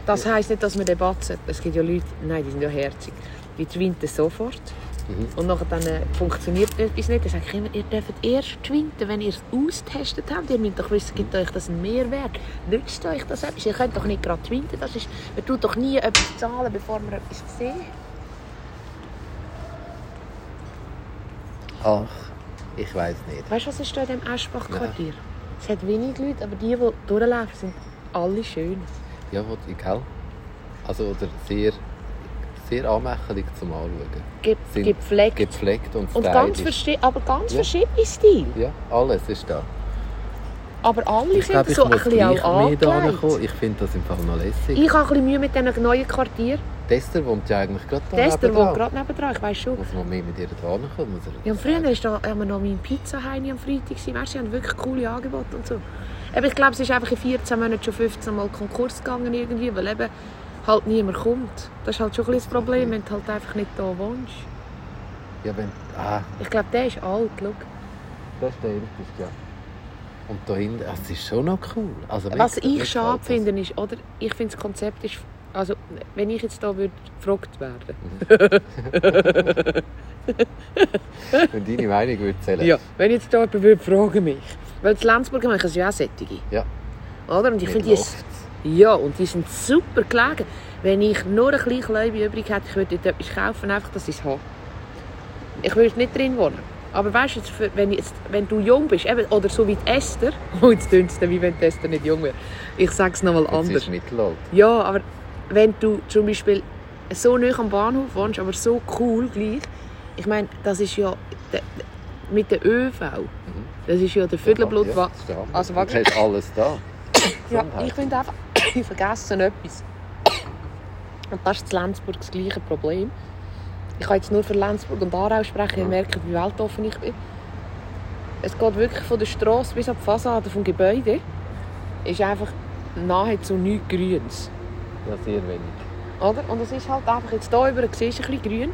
Das heisst nicht, dass wir den Batzen... Es gibt ja Leute, nein, die sind ja herzig. Die twinten sofort. Mhm. Und nachher dann äh, funktioniert etwas nicht. Dann sage ich immer, ihr dürft erst twinten, wenn ihr es austestet habt. Ihr müsst doch wissen, gibt euch das einen Mehrwert. Nützt euch das etwas? Ihr könnt doch nicht gerade twinten. Das ist, man tut doch nie etwas zahlen, bevor man etwas sieht. Ach, ich weiß nicht. Weißt du, was ist da in diesem Aschbach-Quartier? Es hat wenig Leute, aber die, die durchlaufen, sind alle schön. Ja, was ich gell? Also, oder sehr, sehr anmächtig zum Anschauen. Ge Sind gepflegt. Gepflegt und Und ganz aber ganz Ja. verschiedene Stil. Ja, alles ist da. Aber alle Ich sind glaube, ich so ein bisschen auch angelegt. Ich finde das im Fall noch lässig. Ich habe ein bisschen Mühe mit diesen neuen Quartieren. Tester wohnt ja eigentlich gerade da Dester wohnt gerade nebenan, ich weiss schon. Muss man mehr mit ihr da kommen. Ja, früher ist da, haben wir noch mein Pizzaheini am Freitag. Weißt, du, sie haben wirklich coole Angebote und so. Aber ich glaube, es ist einfach in 14 Monaten schon 15 Mal Konkurs gegangen irgendwie, weil eben halt niemand kommt. Das ist halt schon ein das Problem, wenn du halt einfach nicht da wohnst. Ja, wenn... Ah, Ich glaube, der ist alt, schau. das ist der älteste, ja. Und da hinten, also, es ist schon noch cool. Also, Was ich mir schade das. finde, ist, oder, ich finde das Konzept ist, also wenn ich jetzt würde gefragt werden, Wenn deine Meinung würde zählen. ja, wenn jetzt da jemand würde fragen mich, weil in Lenzburg machen sie ja auch Sättige, Ja. oder? Und ich finde die, ja, und die sind super gelegen. Wenn ich nur ein kleines Leubi übrig hätte, ich würde dort etwas kaufen, einfach, dass ich es habe. Ich würde nicht drin wohnen. Aber weißt du, wenn, jetzt, wenn du jung bist, eben, oder so wie die Esther, oh, jetzt tönt es wie wenn die Esther nicht jung wäre. Ich sage es nochmal anders. Ja, aber wenn du zum Beispiel so nah am Bahnhof wohnst, aber so cool gleich, ich meine, das ist ja mit der ÖV, das ist ja der Viertelblut. Ja, also warte, hast alles da. ja, ich finde einfach, ich vergesse etwas. Und das ist in Lenzburg das gleiche Problem. Ich kann jetzt nur für Lenzburg und Aarau sprechen, ihr merkt, wie weltoffen ich bin. Es geht wirklich von der Straße bis an die Fassade vom Gebäude. ist einfach nahezu nichts Grünes. Ja, sehr wenig. Oder? Und es ist halt einfach, jetzt hier über siehst du ein bisschen grün.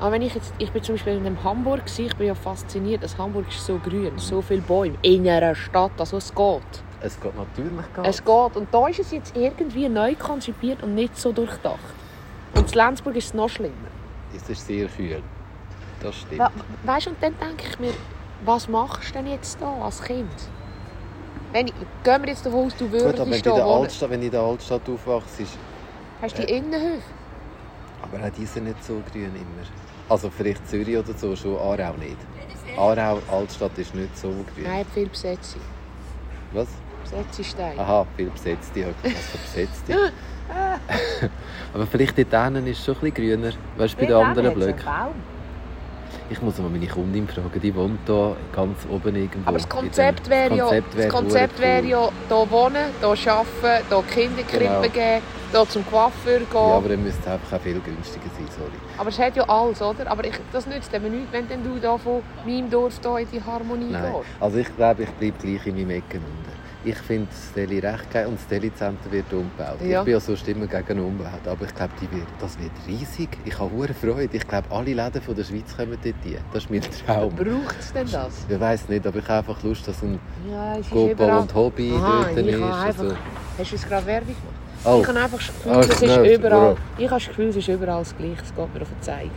Aber wenn ich jetzt, ich bin zum Beispiel in Hamburg, gewesen, ich bin ja fasziniert, dass Hamburg ist so grün, so viele Bäume in einer Stadt, also es geht. Es geht natürlich gar Es geht. Und da ist es jetzt irgendwie neu konzipiert und nicht so durchdacht. Und in Lenzburg ist es noch schlimmer. Es ist sehr kühl. Das stimmt. We weißt du, und dann denke ich mir, was machst du denn jetzt da als Kind? Wenn ich, gehen wir jetzt davon aus, du Gut, aber wenn würdest du in da der. Altstadt, wenn du in der Altstadt aufwachst, ist, Hast du die Äh. Innenhöfe? aber auch die sind nicht so grün immer. Also vielleicht Zürich oder so, schon Aarau nicht. Aarau, Altstadt ist nicht so grün. Nein, viel Besetzung. Was? Besetzungssteine. Aha, viel besetzte. Was für besetzte? aber vielleicht dort ist es schon ein bisschen grüner. Weißt du, bei den anderen Blöcken. Ich muss mal meine Kundin fragen, die wohnt hier ganz oben irgendwo. Aber das Konzept wäre ja, Konzept das wäre Konzept verdammt wäre ja hier wohnen, hier arbeiten, hier Kinderkrippe Genau. geben, hier zum Coiffeur gehen. Ja, aber, aber er müsste einfach auch viel günstiger sein, sorry. es hat ja alles, oder? Aber ich, das nützt eben nichts, wenn denn du da von meinem Dorf hier in die Harmonie Nein. gehst. Also ich glaube, ich bleibe gleich in meinem Ecken unten. Ich finde das Deli recht geil und das Deli-Center wird umgebaut. Ja. Ich bin ja so Stimme gegen Umwelt, aber ich glaube, wird, das wird riesig. Ich habe hohe Freude. Ich glaube, alle Läden von der Schweiz kommen dort hin. Das ist mein Traum. Braucht es denn das? Ich weiß nicht, aber ich habe einfach Lust, dass ein Ja, überall... und Hobby Aha, dort ist. habe einfach... Also, Hast du jetzt gerade Werbung gemacht? oh, Ich habe einfach das Gefühl, Ah, es ist nervt, überall... Ich habe das Gefühl, es ist überall das Gleiche. Es geht mir auf den Zeigen.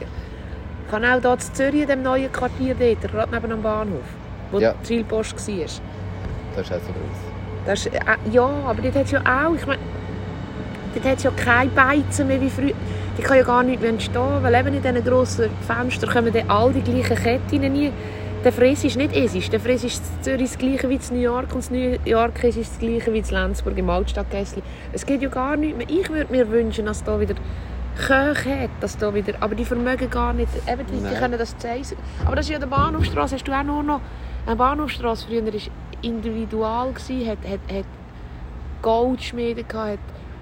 Ich habe auch hier in Zürich, in dem neuen Quartier dort, gerade neben dem Bahnhof, wo Ja. die Zielpost war. das ist auch so groß. Das ist, äh, ja, aber dort hat es ja auch, ich meine, dort hat es ja keine Beizen mehr wie früher. Die kann ja gar nicht mehr entstehen, weil eben in diesen grossen Fenstern kommen dann all die gleichen Ketten rein. Der Fräs ist nicht esisch. Der Fräs ist Zürich das gleiche wie in New York und in New York ist das gleiche wie in Lenzburg im Altstadtgässli. Es geht ja gar nicht mehr. Ich würde mir wünschen, dass da wieder Köche hat, dass da wieder, aber die vermögen gar nicht, eben die, die können das zeigen. Aber das ist ja der Bahnhofstrasse, hast du auch nur noch, eine Bahnhofstrasse früher war individual, gewesen, hat, hat, hat Goldschmiede gehabt, hat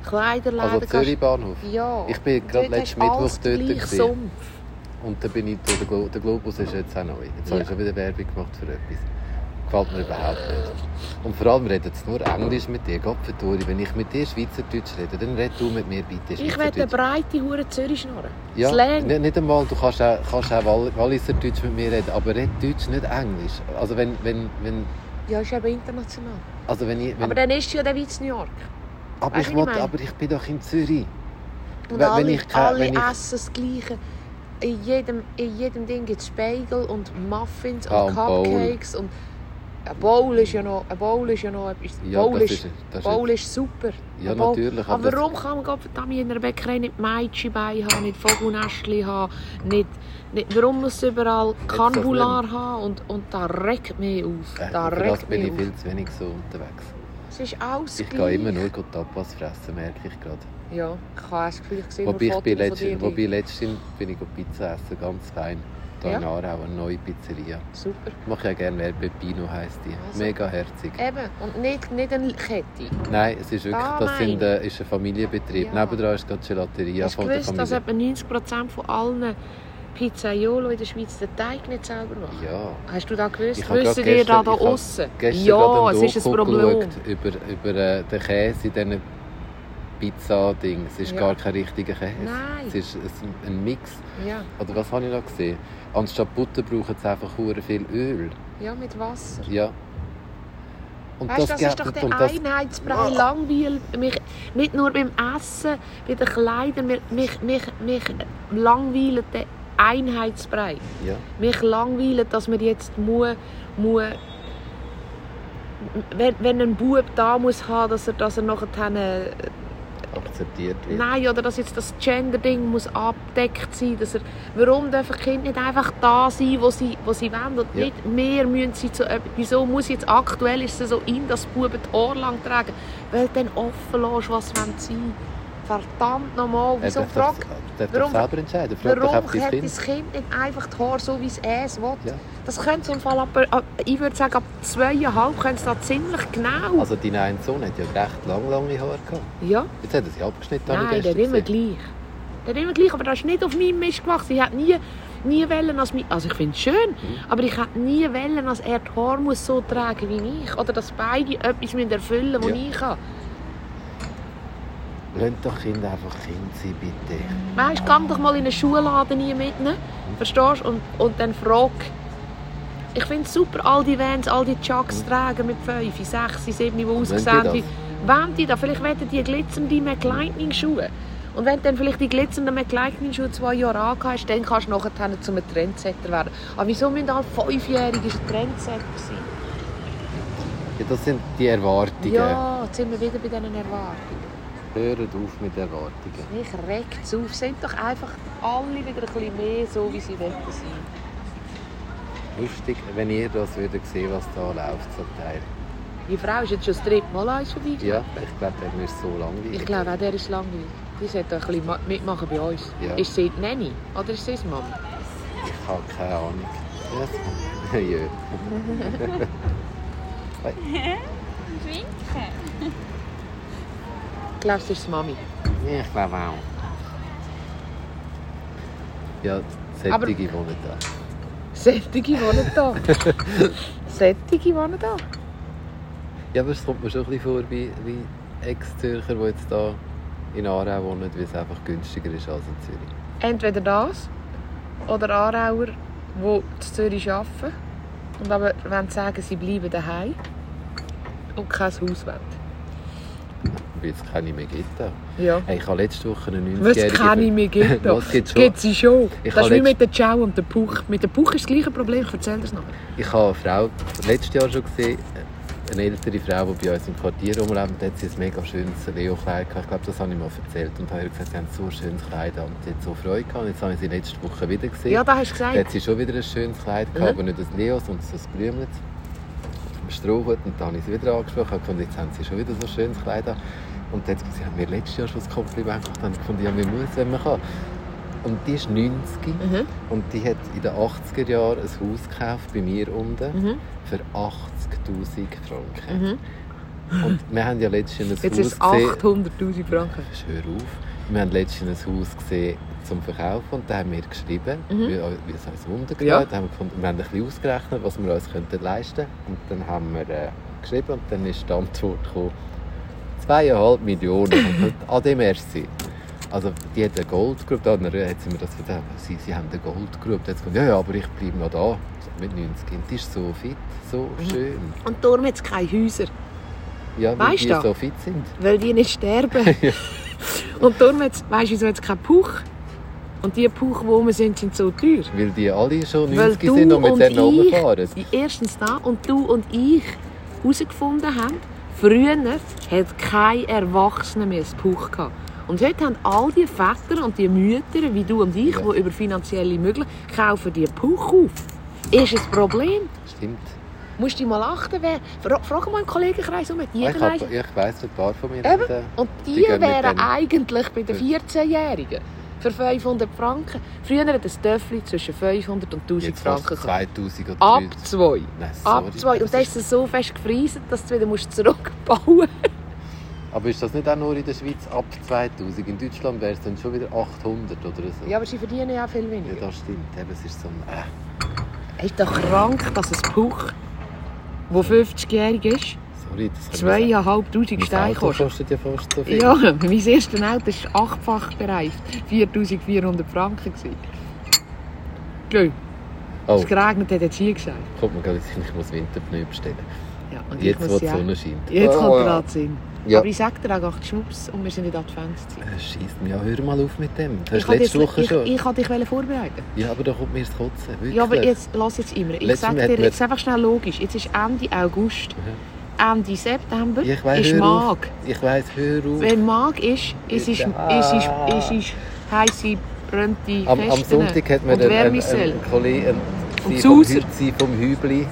Kleiderläden Also. Zürich Bahnhof. Ja. Ich bin gerade letzten Mittwoch dort. gewesen. Sumpf. Und dann bin ich den, Glo der Globus ist jetzt auch neu. Jetzt habe ich Ja. schon wieder Werbung gemacht für etwas. Gefällt mir überhaupt nicht. Und vor allem redet es nur Englisch mit dir. Gott verdammt, wenn ich mit dir Schweizerdeutsch rede, dann red du mit mir bitte Ich will eine breite Hure Zürich schnurren. Ja, nicht, nicht einmal, du kannst auch, kannst auch Wall Walliserdeutsch mit mir reden, aber red Deutsch, nicht Englisch. Also wenn, wenn, wenn, Ja, ist eben international. also wenn ich, wenn, Aber dann ist ja der in New York. aber, weißt ich wie ich aber ich bin doch in Zürich. Und Wenn- alle, ich alle wenn ich- essen das Gleiche. In jedem, in jedem Ding gibt es Spiegel und Muffins Ah, und und Bowl. Cupcakes. Und ein Bowl ist ja noch, ein Bowl ist ja noch etwas. Ja, Bowl, das ist, das Bowl ist super. Ja, Bowl. natürlich, aber Aber warum kann man Gott in einer Bäckerei nicht Meitschi bei haben, nicht Vogelnestli haben, nicht, nicht, warum muss es überall das Carbular haben? Und, und da regt mich auf. Äh, Da für das regt bin ich auf. viel zu wenig so unterwegs. Es ist alles Ich gehe immer nur Tapas fressen, merke ich gerade. Ja, ich habe das Gefühl, ich sehe Wobei, ich bin Fotos von letzt, dir. wobei letztens bin ich Pizza essen, ganz fein. Hier Ja? in Aarau, eine neue Pizzeria. Super. Ich mache ja gerne mehr, Pepino heisst die. Also. Mega herzig. Eben, und nicht, nicht eine Kette. Nein, es ist wirklich, Ah, das sind, äh, ist ein Familienbetrieb. Ja. Nebendran ist gerade die Gelateria Hast von der gewusst, Familie. dass etwa 90% von allen Pizzaiolo in der Schweiz den Teig nicht selber machen? ja. Hast du das gewusst? Ich Wissen gerade ihr gestern- da da aussen? Gestern Ja, es ist ein Problem. über, über äh, den Käse in diesen Pizza-Ding. Es ist Ja. gar kein richtiger Käse. Nein. Es ist ein, Mix. Ja, Oder was habe ich noch gesehen? Anstatt Butter brauchen sie einfach viel Öl. ja, mit Wasser. Ja. Und Weißt du, das, ist doch der und das- Einheitsbrei. Ah. Langweil mich, nicht nur beim Essen, bei den Kleidern. Mich, mich, mich, mich langweilt der Einheitsbrei. Ja. Mich langweilt, dass man jetzt muss, muss wenn, wenn ein Bub da muss haben, dass er, dass er nachher akzeptiert wird. Nein, oder dass jetzt das Gender-Ding muss abgedeckt sein. Dass er, warum dürfen Kinder nicht einfach da sein, wo sie, wo sie wollen und Ja. nicht mehr müssen sie zu. Wieso muss jetzt aktuell ist es so in, dass Buben die Haare lang tragen? Weil du dann offen lässt, was sie sein. Verdammt nochmal, wieso darf, doch, frag, darf selber entscheiden. Frag warum hat Kind. das Kind nicht einfach die Haare so, wie es es will? Ja. Das könnte im Fall, ab, ab, ich würde sagen, ab zweieinhalb könnte es da ziemlich genau. Also dein ein Sohn hat ja recht lang, lange Haare gehabt. ja. Jetzt hat er sie abgeschnitten. Nein, der immer gleich. Der immer gleich, aber das ist nicht auf meinem Mist gewachsen. Ich hätte nie, nie wollen, als mein, also ich finde es schön, Mhm. aber ich hätte nie wollen, dass er die Haare muss so tragen wie ich. Oder dass beide etwas erfüllen müssen, was Ja. ich habe. Lasst doch Kinder einfach Kind sein, bitte. Weißt du, geh doch mal in einen Schuhladen rein mit ihnen. Verstehst du? Und, und dann frag. Ich finde es super, all die Vans, all die Chucks tragen mit 5, 6, 7, die ausgesehen das? wie. Wollen die das? Vielleicht wollen die glitzernde McLightning-Schuhe. Und wenn du dann vielleicht die glitzernden McLightning-Schuhe zwei Jahre angehst, dann kannst du nachher zu einem Trendsetter werden. Aber wieso müssen alle Fünfjährige ein Trendsetter sein? Ja, das sind die Erwartungen. Ja, jetzt sind wir wieder bei diesen Erwartungen. Hört auf mit Erwartungen. Mich regt es auf. Sind doch einfach alle wieder ein bisschen mehr so, wie sie wollen sein. Lustig, wenn ihr das würdet sehen, was da läuft zum Teil. Die Frau ist jetzt schon das dritte Mal an uns vorbei. Ja, ich glaube, der ist so langweilig. Ich glaube auch, der ist langweilig. Die sollte ein bisschen ma- mitmachen bei uns. Ja. Ist sie die Nanny oder ist sie die Mama? Ich habe keine Ahnung. Ja, ja. Winken. Glaube, sie ist die Mami. Ich glaube auch. Ja, Sättige wohnen da. Sättige wohnen da. Sättige wohnen da. Ja, aber es kommt mir schon ein bisschen vor wie, wie Ex-Zürcher, die jetzt da in Aarau wohnen, weil es einfach günstiger ist als in Zürich. Entweder das oder Aarauer, die in Zürich arbeiten und aber sagen, sie bleiben daheim und kein Haus wollen. Weil es keine mehr gibt. Ja. Hey, ich habe letzte Woche einen Was 90-Jährigen... keine mehr gibt. Was gibt's schon? Gibt sie schon. Ich das ist wie mit der Ciao und der Puch. Mit der Puch ist das gleiche Problem. Ich erzähle das noch. Ich habe eine Frau letztes Jahr schon gesehen, eine ältere Frau, die bei uns im Quartier rumlebt. Da hat sie ein mega schönes Leo-Kleid gehabt. Ich glaube, das habe ich mal erzählt. Und habe ihr gesagt, sie haben so ein schönes Kleid. Und sie hat so Freude gehabt. Und jetzt habe ich sie letzte Woche wieder gesehen. Ja, da hast du Da hat gesagt. sie schon wieder ein schönes Kleid gehabt, Mhm. aber nicht ein Leo, sondern so ein Blümchen. Strohhut. Und dann habe ich sie wieder angesprochen und gefunden, jetzt haben sie schon wieder so schönes Kleid an. Und dann hat sie haben mir letztes Jahr schon ein Kompliment gemacht. Habe ich gefunden, ja, man muss, wenn man kann. Und die ist 90 Mhm. und die hat in den 80er Jahren ein Haus gekauft bei mir unten Mhm. für 80'000 Franken. Mhm. Und wir haben ja letztens ein Jetzt Haus ist es gesehen... 800'000 Franken. Hör auf. Wir haben letztens ein Haus gesehen zum Verkaufen und da haben wir geschrieben, Mhm. wie, wie es uns Wunder Ja. Da haben wir, gefunden, wir haben ein bisschen ausgerechnet, was wir uns könnten leisten Und dann haben wir äh, geschrieben und dann ist die Antwort gekommen, zweieinhalb Millionen. an dem sie. Also die hat eine Gold Group, da hat sie mir das erzählt, sie, sie haben eine Gold Group. Da hat sie gesagt, ja, ja, aber ich bleibe noch da mit 90. Und die ist so fit, so Mhm. schön. Und darum hat es keine Häuser. Ja, weil Weisst die du? so fit sind. Weil die nicht sterben. und darum hat es, weißt du, wieso hat es keinen Puch? Und die Puch, die rum sind, sind so teuer. Weil die alle schon Weil 90 sind und mit denen rumfahren. erstens da, und du und ich herausgefunden haben, früher hat kein Erwachsener mehr ein Puch gehabt. Und heute haben all die Väter und die Mütter, wie du und ich, Ja. die über finanzielle Möglichkeiten kaufen die Puch auf. Ist ein Problem. Stimmt. Musst du mal achten, wer, fra frag mal im Kollegenkreis um, hat Ah, jeder Ich, hab, ich weiss, ein paar von mir Eben. Und die, Die wären eigentlich bei den 14-Jährigen für 500 Franken. Früher hat ein Töffel zwischen 500 und 1000 jetzt fast Franken gekostet. 2000 oder Ab 3000. zwei. Nein, Ab sorry. zwei. Und Das dann ist- es so fest gefriesen, dass du wieder musst zurückbauen Aber ist das nicht auch nur in der Schweiz ab 2000? In Deutschland wäre es dann schon wieder 800 oder so. Ja, aber sie verdienen ja auch viel Ja, weniger. das stimmt. Eben, es ist so ein... Äh, Ist doch krank, dass ein Buch, wo 50-jährig ist, ich zweieinhalbtausend sagen. Steine kostet. kostet ja fast so viel. Ja, mein erstes Auto war achtfach bereift. 4400 Franken. gewesen. Gell, Oh, es geregnet hat, hat sie gesagt. kommt mir gerade ich muss Winterpneu bestellen. Ja, und Jetzt, ich wo muss die ja. Sonne scheint. Jetzt Oh, kommt ja. gerade Sinn. Ja. Aber ich sag dir auch, acht Schwupps und wir sind in der Adventszeit. Äh, Scheisst mir ja, hör mal auf mit dem. Ich hast wollte letzte dich- Woche ich, schon. ich, ich wollte dich vorbereiten. Ja, aber da kommt mir das Kotzen. Wirklich. Ja, aber jetzt, lass jetzt immer. Ich Letztes sag Mal hat dir man- jetzt einfach schnell logisch. Jetzt ist Ende August. Ende September ich weiss, ist auf. Mag. Ich weiss, hör auf. Wenn Mag ist, es ist, es ist, es ist heisse, brennte Am, am Sonntag hat mir und ein, ein, Wärmesell. ein Kollege, ein, Und sie vom. Hü- sie vom Hübli,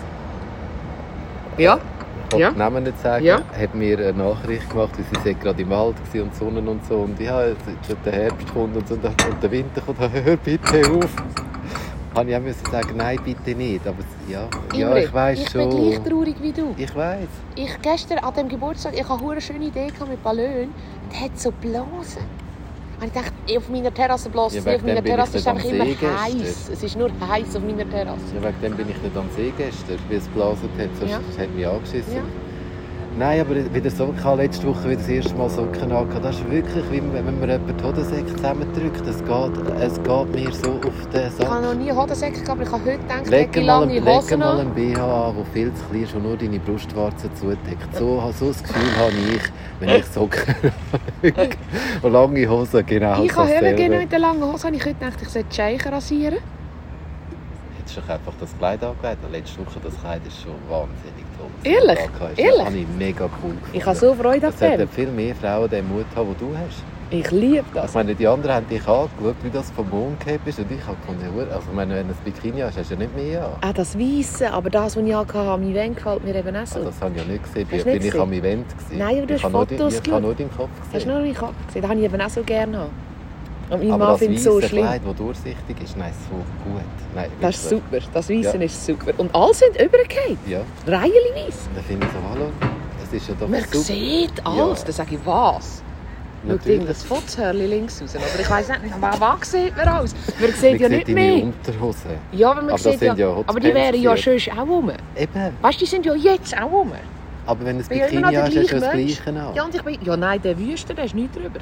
Ja, ich Ja. den Namen nicht sagen, Ja. hat mir eine Nachricht gemacht, weil sie gerade im Wald war und Sonne und so. Und ja, jetzt- jetzt der Herbst kommt und, so, und der Winter kommt, hör bitte auf. Habe ich auch müssen sagen, nein, bitte nicht. Aber ja, ja ich weiß ich schon. bin gleich traurig wie du. Ich weiß. Ich gestern an dem Geburtstag, ich hatte eine schöne Idee mit Ballon. Die hat so Blasen. Und ich dachte, auf meiner Terrasse bläst Ja, es nicht. Auf meiner ich Terrasse ist es einfach immer heiß. Es ist nur heiß auf meiner Terrasse. Ja, wegen dem bin ich nicht am See gestern, weil es geblasen hat, sonst Ja. hat mich angeschissen. Ja. Nein, aber wieder so, ich habe letzte Woche wieder das erste Mal Socken angehabt. Das ist wirklich, wie wenn man jemanden Hodensäcke zusammendrückt. Es geht, es geht mir so auf den Ich habe Sack. noch nie Hodensäcke gehabt, aber ich habe heute gedacht, Leg mal, lange leg Hosen mal einen BH an, der viel zu klein ist und nur deine Brustwarzen zudeckt. So, so das Gefühl habe ich, wenn ich Socken. Und lange Hosen, genau Ich habe. Hölle genau mit den langen Hosen. habe Ich heute gedacht, ich sollte die Scheichen rasieren. Hättest du doch einfach das Kleid angelegt. Letzte Woche, das Kleid ist schon wahnsinnig toll. Ehrlich? Das Ehrlich? habe ich mega cool gefunden. Ich habe so Freude an sollten viel mehr Frauen den Mut haben, den du hast. Ich liebe Ich das. meine, die anderen haben dich angeschaut, wie das vom Mond gehabt ist. Und ich habe gefunden, also ich meine, wenn du ein Bikini hast, hast du ja nicht mehr an. Auch das Weisse, aber das, was ich hatte, am Event gefällt mir eben auch so. Also das habe ich ja nicht gesehen. Hast Bin nicht ich gesehen? am Event gewesen. Nein, aber du ich hast nur Fotos Ich habe geschaut. nur deinen Kopf Hast gesehen. du noch nicht gesehen? Das habe ich eben auch so gerne aber Mann das findet es so weiße schlimm. Kleid, das durchsichtig ist, nein, so gut. Nein, Das ist super. Das Weisse Ja. ist super. Und alle sind übergefallen. Ja, Reihenweise. dann finde ich so, hallo, es ist ja doch Man super. sieht alles. Ja. Dann sage ich, was? Schaut irgendein Fotzhörli links raus. Aber ich weiss nicht, was, was sieht man alles? Man sieht Man ja sieht nicht mehr. Unterhose. Ja, aber man Aber sieht ja ja... Aber die wären ja schon auch rum. Eben. Weißt du, die sind ja jetzt auch rum. Aber wenn du ein Bikini der hast, hast du das gleiche an. Ja, und ich bin... Ja, nein, der Wüste, der ist nicht drüber.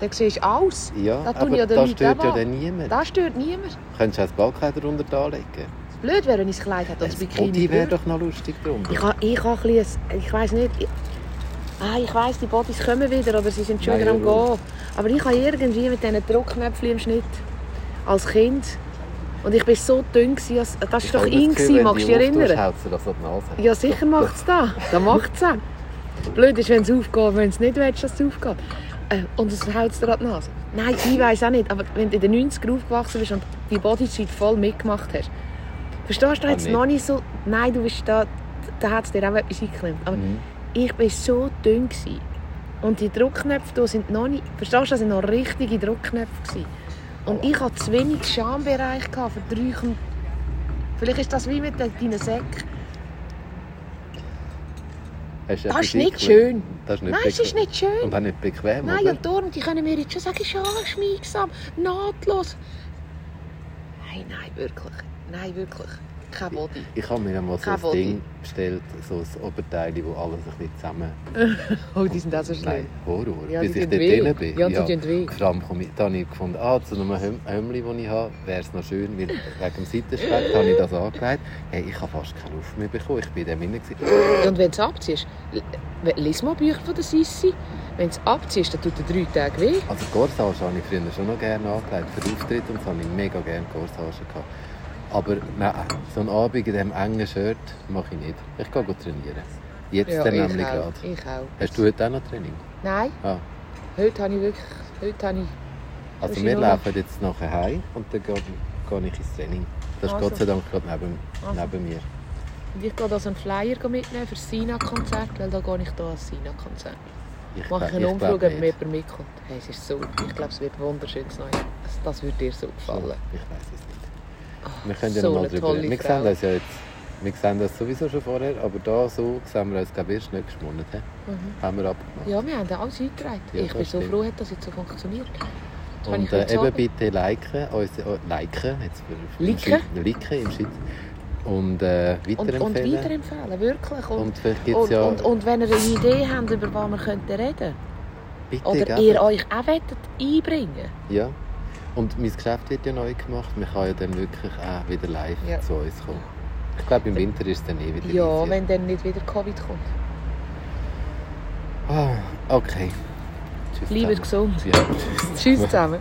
Da siehst du alles. Ja, Da tun aber ja da Leute stört ja dann niemand. Das stört niemand. Könntest du auch das Ballkleid darunter anlegen? Blöd wäre, wenn ich das Kleid hätte als Das Bikini. Body wäre doch noch lustig drunter. Ich habe ich ha ein bisschen... Ich weiss nicht... Ich, ah, ich weiss, die Bodies kommen wieder, aber sie sind schon Nein, wieder am ja, Gehen. Aber ich habe irgendwie mit diesen Druckknöpfchen im Schnitt als Kind... Und ich war so dünn, gewesen, als, das war doch ihn, das gewesen, magst du dich erinnern? das. Ja, sicher macht es das. Das macht es Blöd ist, wenn es aufgeht, wenn es nicht willst, dass es aufgeht. Äh, und es es dir an die Nase. Nein, ich weiß auch nicht. Aber wenn du in den 90er aufgewachsen bist und die Bodyzeit voll mitgemacht hast, verstehst du Ah, jetzt nicht. noch nicht so... Nein, du bist da... Da hat es dir auch etwas eingeklemmt. Aber Mhm. ich war so dünn. Gewesen. Und die Druckknöpfe da sind noch nicht... Verstehst du, das sind noch richtige Druckknöpfe. Gewesen. Und ich hatte zu wenig Schambereich für drei... Vielleicht ist das wie mit deinen Säcken. Hast du Das ist nicht schön. Das ist nicht Nein, es ist nicht schön. Und auch nicht bequem, Nein, oder? und darum, die können mir jetzt schon sagen, ja, schmiegsam, nahtlos. Nein, nein, wirklich. Nein, wirklich. Kein Body. Ich habe mir einmal so ein Body. Ding bestellt, so ein Oberteil, wo alles ein bisschen zusammen... Oh, die sind auch so Nein, schlimm. Horror. Ja, Bis ich dort weh. drin bin. Ja, die tun weh. Allem komme ich, da habe ich gefunden, ah, zu einem Höm- das ich habe, wäre es noch schön, weil wegen dem Seitenspeck habe ich das angelegt. Hey, ich habe fast keine Luft mehr bekommen. Ich bin in dem. Und wenn du es abziehst, lies mal Bücher von der Sissi. Wenn es abziehst, dann tut er drei Tage weh. Also Corsage habe ich früher schon noch gerne angelegt. Für Auftritte und so habe ich mega gerne Corsage gehabt. Aber nein, so einen Abend in diesem engen Shirt mache ich nicht. Ich gehe trainieren. Jetzt dann ich nämlich auch. gerade. Ich auch. Hast du heute auch noch Training? Nein, Ah. heute habe ich wirklich... Heute habe ich... Also wir laufen jetzt nachher heim und dann gehe, gehe ich ins Training. Das ist Also. Gott sei Dank gerade neben, Also. neben mir. Und ich gehe da so einen Flyer mitnehmen für das Sina-Konzert, weil da gehe ich da als Sina-Konzert. Ich, Mache ich glaub- eine ich glaub Umfrage, ob jemand mitkommt. Hey, es ist so, ich glaube, es wird wunderschönes Neues. Das, würde dir so gefallen. Ich weiß es nicht. Wir können ja so mal drüber reden. Wir sehen das ja jetzt. Wir sehen das sowieso schon vorher, aber da so sehen wir uns glaube ich erst nächsten Monat. he? Mhm. Haben wir abgemacht. Ja, wir haben alles eingetragen. Ja, ich bin das so stimmt. froh, dass es jetzt so funktioniert. Das Und äh, eben bitte liken, unsere, oh, liken, jetzt Liken? Liken im Schweiz. Und äh, Und, und weiterempfehlen. weiterempfehlen, wirklich. Und, Und vielleicht gibt es und, ja... und, und wenn ihr eine Idee habt, über was wir könnten reden bitte, oder geben. ihr euch auch einbringen Ja. Und mein Geschäft wird ja neu gemacht. Man kann ja dann wirklich auch wieder live Ja. zu uns kommen. Ich glaube, im Winter ist es dann eh wieder Ja, easy. wenn dann nicht wieder Covid kommt. Ah, okay. Tschüss Bleibt gesund. Ja, tschüss. Tschüss zusammen.